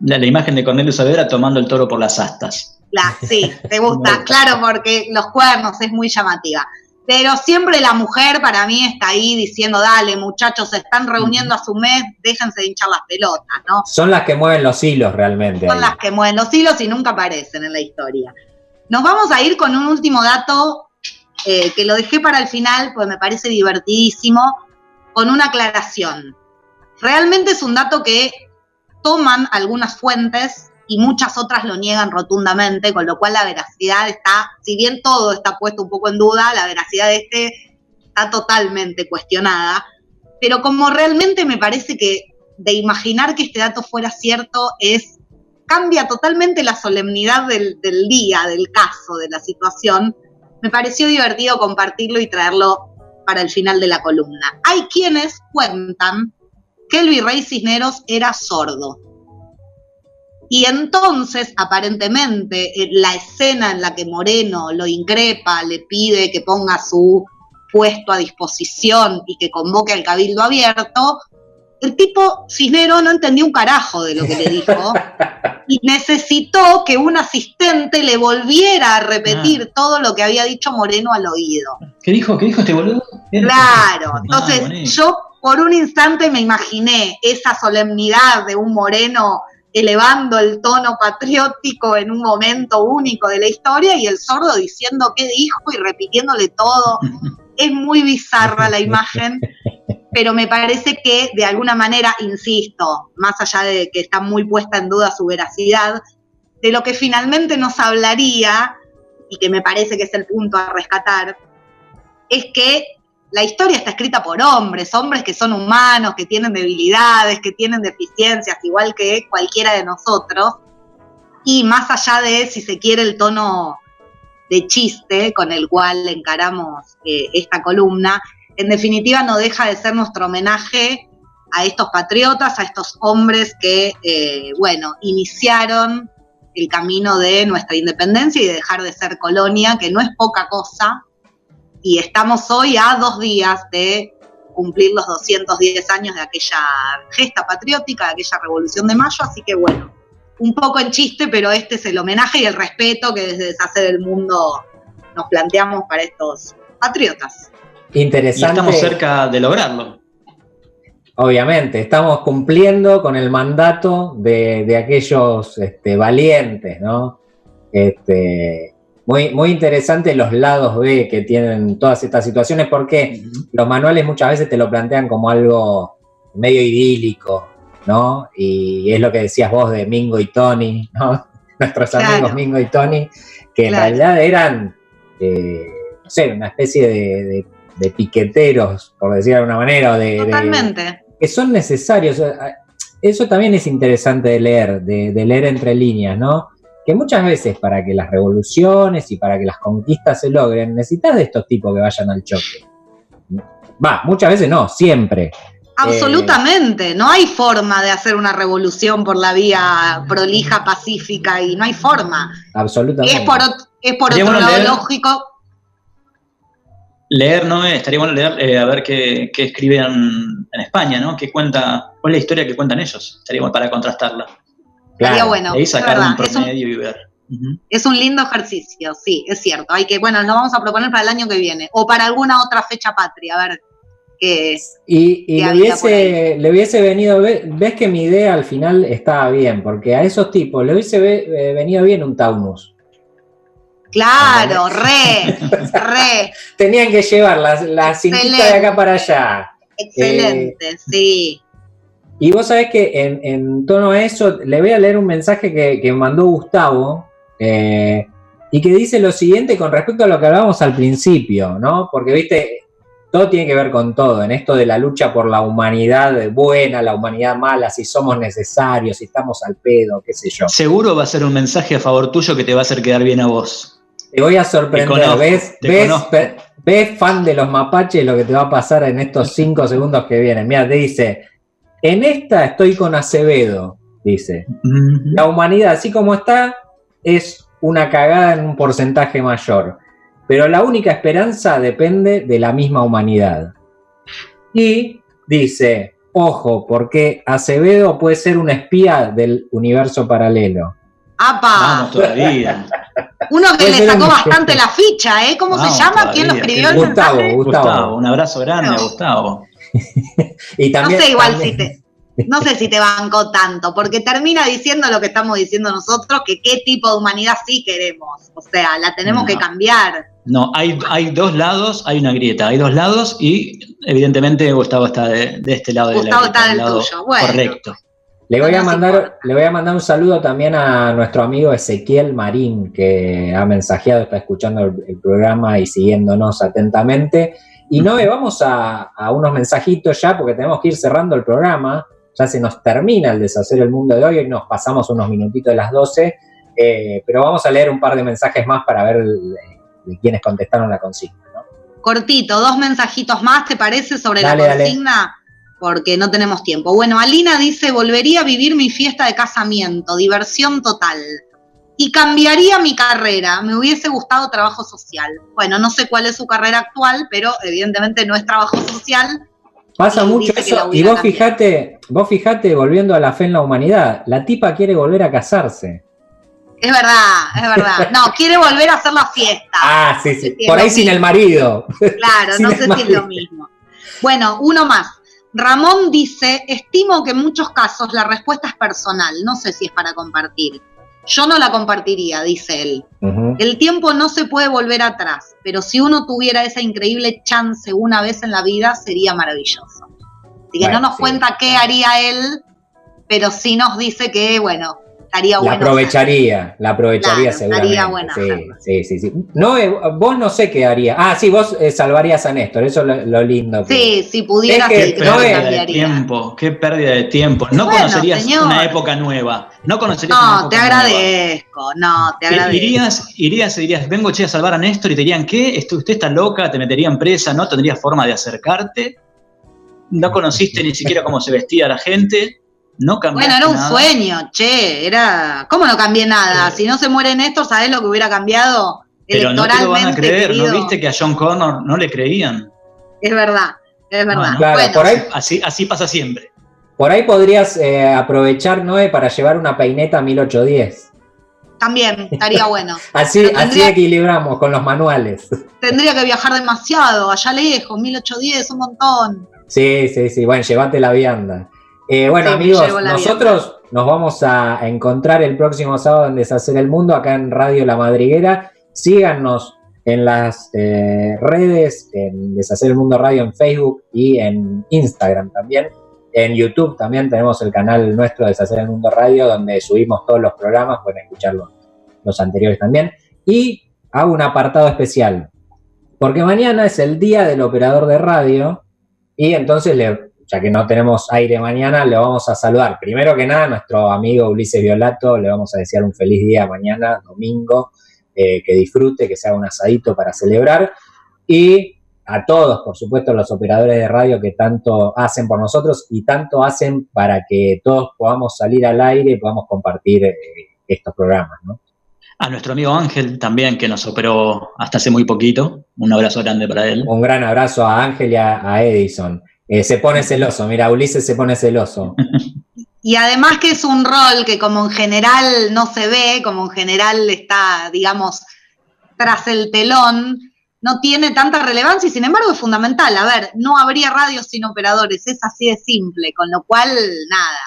la, la imagen de Cornelio Saavedra tomando el toro por las astas. La- sí, te <laughs> gusta, claro, porque los cuernos es muy llamativa. Pero siempre la mujer para mí está ahí diciendo, dale muchachos, se están reuniendo a su mes, déjense de hinchar las pelotas, ¿no? Son las que mueven los hilos realmente. Son ahí. las que mueven los hilos y nunca aparecen en la historia. Nos vamos a ir con un último dato eh, que lo dejé para el final, pues me parece divertidísimo, con una aclaración. Realmente es un dato que toman algunas fuentes y muchas otras lo niegan rotundamente, con lo cual la veracidad está, si bien todo está puesto un poco en duda, la veracidad de este está totalmente cuestionada. Pero como realmente me parece que de imaginar que este dato fuera cierto es cambia totalmente la solemnidad del, del día, del caso, de la situación, me pareció divertido compartirlo y traerlo para el final de la columna. Hay quienes cuentan que el virrey Cisneros era sordo. Y entonces, aparentemente, eh, la escena en la que Moreno lo increpa, le pide que ponga su puesto a disposición y que convoque al cabildo abierto, el tipo Cisnero no entendió un carajo de lo que le dijo <laughs> y necesitó que un asistente le volviera a repetir todo lo que había dicho Moreno al oído. ¿Qué dijo? ¿Qué dijo este boludo? Claro, Ah, entonces yo por un instante me imaginé esa solemnidad de un Moreno elevando el tono patriótico en un momento único de la historia y el sordo diciendo qué dijo y repitiéndole todo. <laughs> Es muy bizarra la imagen, <laughs> pero me parece que de alguna manera, insisto, más allá de que está muy puesta en duda su veracidad, de lo que finalmente nos hablaría y que me parece que es el punto a rescatar, es que la historia está escrita por hombres, hombres que son humanos, que tienen debilidades, que tienen deficiencias, igual que cualquiera de nosotros. Y más allá de, si se quiere, el tono de chiste con el cual encaramos eh, esta columna, en definitiva no deja de ser nuestro homenaje a estos patriotas, a estos hombres que, eh, bueno, iniciaron el camino de nuestra independencia y de dejar de ser colonia, que no es poca cosa, y estamos hoy a dos días de cumplir los 210 años de aquella gesta patriótica, de aquella revolución de mayo, así que bueno, un poco en chiste, pero este es el homenaje y el respeto que desde Deshacer el Mundo nos planteamos para estos patriotas. Interesante. Y estamos cerca de lograrlo. Obviamente, estamos cumpliendo con el mandato de, de aquellos este, valientes, ¿no? Este, muy, muy interesante los lados B que tienen todas estas situaciones, porque los manuales muchas veces te lo plantean como algo medio idílico, ¿no? Y es lo que decías vos de Mingo y Tony, <laughs> ¿no? Nuestros Claro. amigos Mingo y Tony, que en realidad eran, eh, no sé, una especie de, de- de piqueteros, por decir de alguna manera, de, Totalmente. que son necesarios. Eso también es interesante de leer, de leer entre líneas, ¿no? Que muchas veces para que las revoluciones y para que las conquistas se logren, necesitas de estos tipos que vayan al choque. Va, muchas veces no, siempre. Absolutamente, no hay forma de hacer una revolución por la vía prolija, pacífica, y no hay forma. Absolutamente. Es por, es por otro bueno lado leer. lógico. Leer, ¿no? Eh, Estaría bueno leer, eh, a ver qué, qué escriben en España, ¿no? ¿Qué cuenta, ¿Cuál es la historia que cuentan ellos? Estaría bueno para contrastarla. Bueno, Ahí es sacar verdad, un es un- promedio y ver. Es un lindo ejercicio, sí, es cierto. Hay que, bueno, lo vamos a proponer para el año que viene o para alguna otra fecha patria, a ver qué Y, y le, hubiese, le hubiese venido, ve- ves que mi idea al final estaba bien, porque a esos tipos le hubiese eh, venido bien un Taunus. Claro, re, <laughs> re, Tenían que llevar la, la cintita de acá para allá. excelente, sí. Y vos sabés que en, en tono a eso, le voy a leer un mensaje que, que mandó Gustavo eh, y que dice lo siguiente con respecto a lo que hablábamos al principio, ¿no? Porque, viste, todo tiene que ver con todo, en esto de la lucha por la humanidad buena, la humanidad mala, si somos necesarios, si estamos al pedo, qué sé yo. Seguro va a ser un mensaje a favor tuyo que te va a hacer quedar bien a vos. Te voy a sorprender, Te conozco, ¿ves? te ¿Ves, pe- ves, fan de los mapaches, lo que te va a pasar en estos <laughs> cinco segundos que vienen? Mira, te dice, en esta estoy con Acevedo, dice. La humanidad, así como está, es una cagada en un porcentaje mayor. Pero la única esperanza depende de la misma humanidad. Y dice, ojo, porque Acevedo puede ser un espía del universo paralelo. ¡Apa! Vamos todavía. Uno que Puede le sacó un- bastante la ficha, ¿eh? ¿Cómo Vamos se llama? ¿Quién lo escribió el Gustavo, mensaje? Gustavo. Gustavo, un abrazo grande a Gustavo. <laughs> Y No sé igual también- si te, no sé si te bancó tanto, porque termina diciendo lo que estamos diciendo nosotros, que qué tipo de humanidad sí queremos. O sea, la tenemos No. que cambiar. No, hay, hay dos lados, hay una grieta, hay dos lados y evidentemente Gustavo está de, de este lado Gustavo de la grieta, está del lado tuyo, bueno. Correcto. Le voy, a mandar, le voy a mandar un saludo también a nuestro amigo Ezequiel Marín, que ha mensajeado, está escuchando el, el programa y siguiéndonos atentamente. Y no, vamos a, a unos mensajitos ya, porque tenemos que ir cerrando el programa. Ya se nos termina el deshacer el mundo de hoy, hoy nos pasamos unos minutitos de las 12, eh, pero vamos a leer un par de mensajes más para ver de, de quienes contestaron la consigna. ¿no? Cortito, dos mensajitos más, ¿te parece? Sobre Dale, la dale. consigna, porque no tenemos tiempo. Bueno, Alina dice, volvería a vivir mi fiesta de casamiento, diversión total. Y cambiaría mi carrera, me hubiese gustado trabajo social. Bueno, no sé cuál es su carrera actual, pero evidentemente no es trabajo social. Pasa mucho eso, y vos fijate, vos fijate, volviendo a la fe en la humanidad, la tipa quiere volver a casarse. Es verdad, es verdad. No, quiere volver a hacer la fiesta. <laughs> Ah, sí, sí. Por ahí sin el marido. <laughs> Claro, no sé si es lo mismo. Bueno, uno más. Ramón dice, estimo que en muchos casos la respuesta es personal, no sé si es para compartir. Yo no la compartiría, dice él. El tiempo no se puede volver atrás, pero si uno tuviera esa increíble chance una vez en la vida, sería maravilloso. Así que Bueno, no nos sí. cuenta qué haría él, pero sí nos dice que, bueno, estaría La bueno. aprovecharía, la aprovecharía Claro, seguramente. estaría bueno sí, sí, sí, sí. No, eh, vos no sé qué haría. Ah, sí, vos eh, salvarías a Néstor, eso es lo, lo lindo. que- Sí, si pudiera, Es que sí, Qué no pérdida de tiempo, qué pérdida de tiempo. No Bueno, conocerías señor. una época nueva. No conocerías una No, época te nueva. agradezco, no, te Eh, agradezco. Irías, irías y dirías, vengo che a salvar a Néstor y te dirían, ¿qué? Usted está loca, te meterían presa, no tendrías forma de acercarte. No conociste ni siquiera cómo se vestía la gente. No Bueno, era un nada. sueño, che, era... ¿Cómo no cambié nada? Si no se muere Néstor, ¿sabés lo que hubiera cambiado Pero no te lo van a electoralmente, creer, querido? ¿no viste que a John Connor no le creían? Es verdad, es verdad. Bueno, Claro, Bueno, por ahí, Así, así pasa siempre. por ahí podrías eh, aprovechar, Noé, para llevar una peineta 1810. también estaría bueno. <laughs> Así, así equilibramos con los manuales. Tendría que viajar demasiado, allá lejos, 1810, un montón. Sí, sí, sí. Bueno, llévate la vianda. Eh, bueno, Sí, amigos, nosotros nos vamos a encontrar el próximo sábado en Deshacer el Mundo, acá en Radio La Madriguera. Síganos en las eh, redes, en Deshacer el Mundo Radio en Facebook y en Instagram también. En YouTube también tenemos el canal nuestro Deshacer el Mundo Radio, donde subimos todos los programas, pueden escuchar los, los anteriores también. Y hago un apartado especial, porque mañana es el día del operador de radio y entonces, le- ya que no tenemos aire mañana, le vamos a saludar. Primero que nada, a nuestro amigo Ulises Violato, le vamos a desear un feliz día mañana, domingo, eh, que disfrute, que sea un asadito para celebrar. Y a todos, por supuesto, los operadores de radio que tanto hacen por nosotros y tanto hacen para que todos podamos salir al aire y podamos compartir eh, estos programas. ¿no? A nuestro amigo Ángel también, que nos operó hasta hace muy poquito. Un abrazo grande para él. Un gran abrazo a Ángel y a, a Edison. Eh, se pone celoso, mira, Ulises se pone celoso. <laughs> Y además que es un rol que como en general no se ve, como en general está, digamos, tras el telón, no tiene tanta relevancia y sin embargo es fundamental. A ver, no habría radio sin operadores, es así de simple, con lo cual, nada,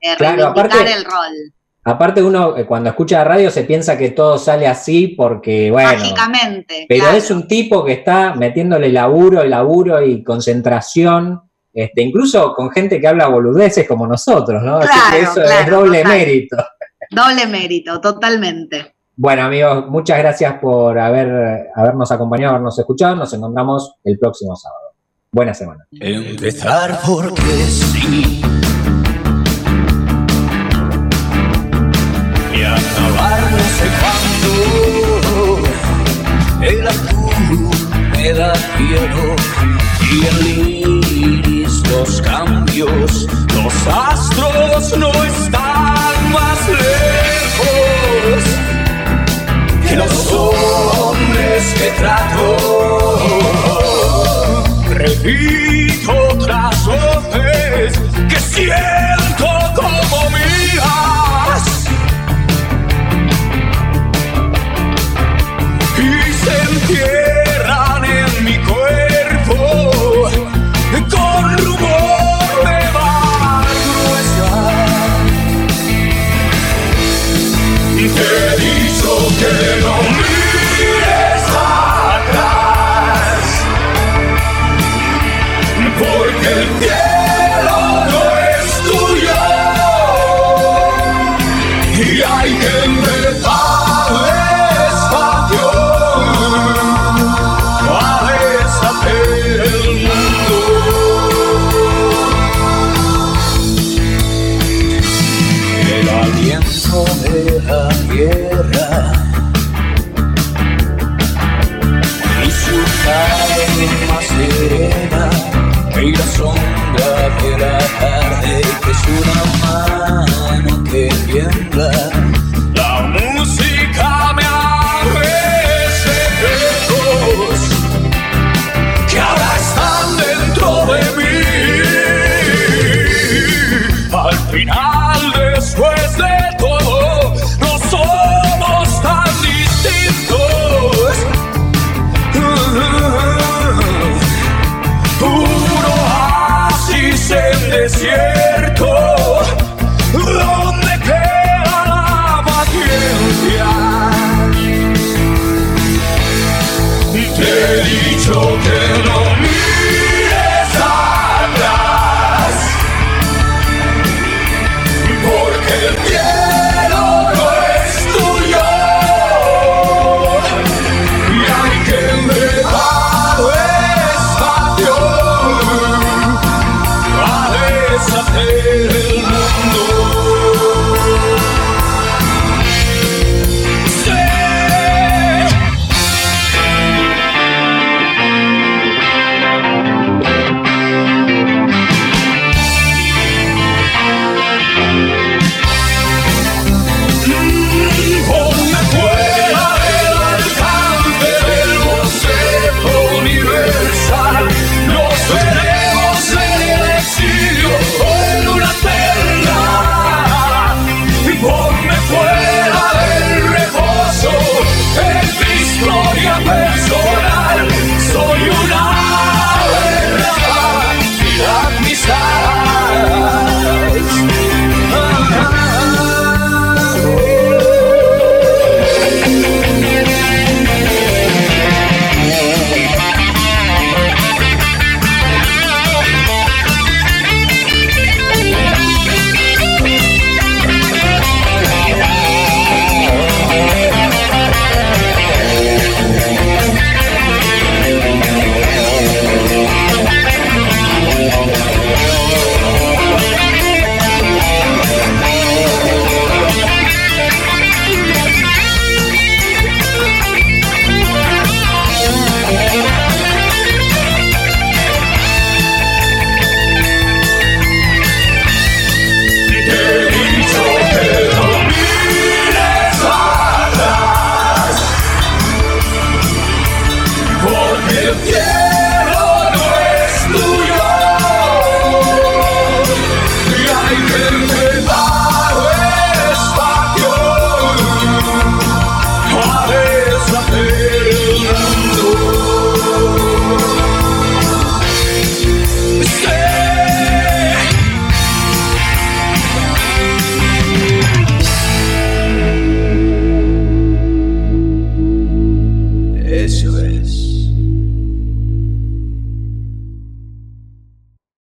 eh, Claro, reivindicar aparte- el rol, Aparte uno eh, cuando escucha la radio se piensa que todo sale así porque, bueno, mágicamente. pero claro. es un tipo que está metiéndole laburo y laburo y concentración, este, incluso con gente que habla boludeces como nosotros, ¿no? Así que Claro, eso es claro, doble total. mérito. Doble mérito, totalmente. Bueno, amigos, muchas gracias por haber, habernos acompañado, habernos escuchado. Nos encontramos el próximo sábado. Buena semana. Empezar porque sí. Quiero. Y iris los cambios. Los astros no están más lejos que los hombres que trato. Repito otras voces que siento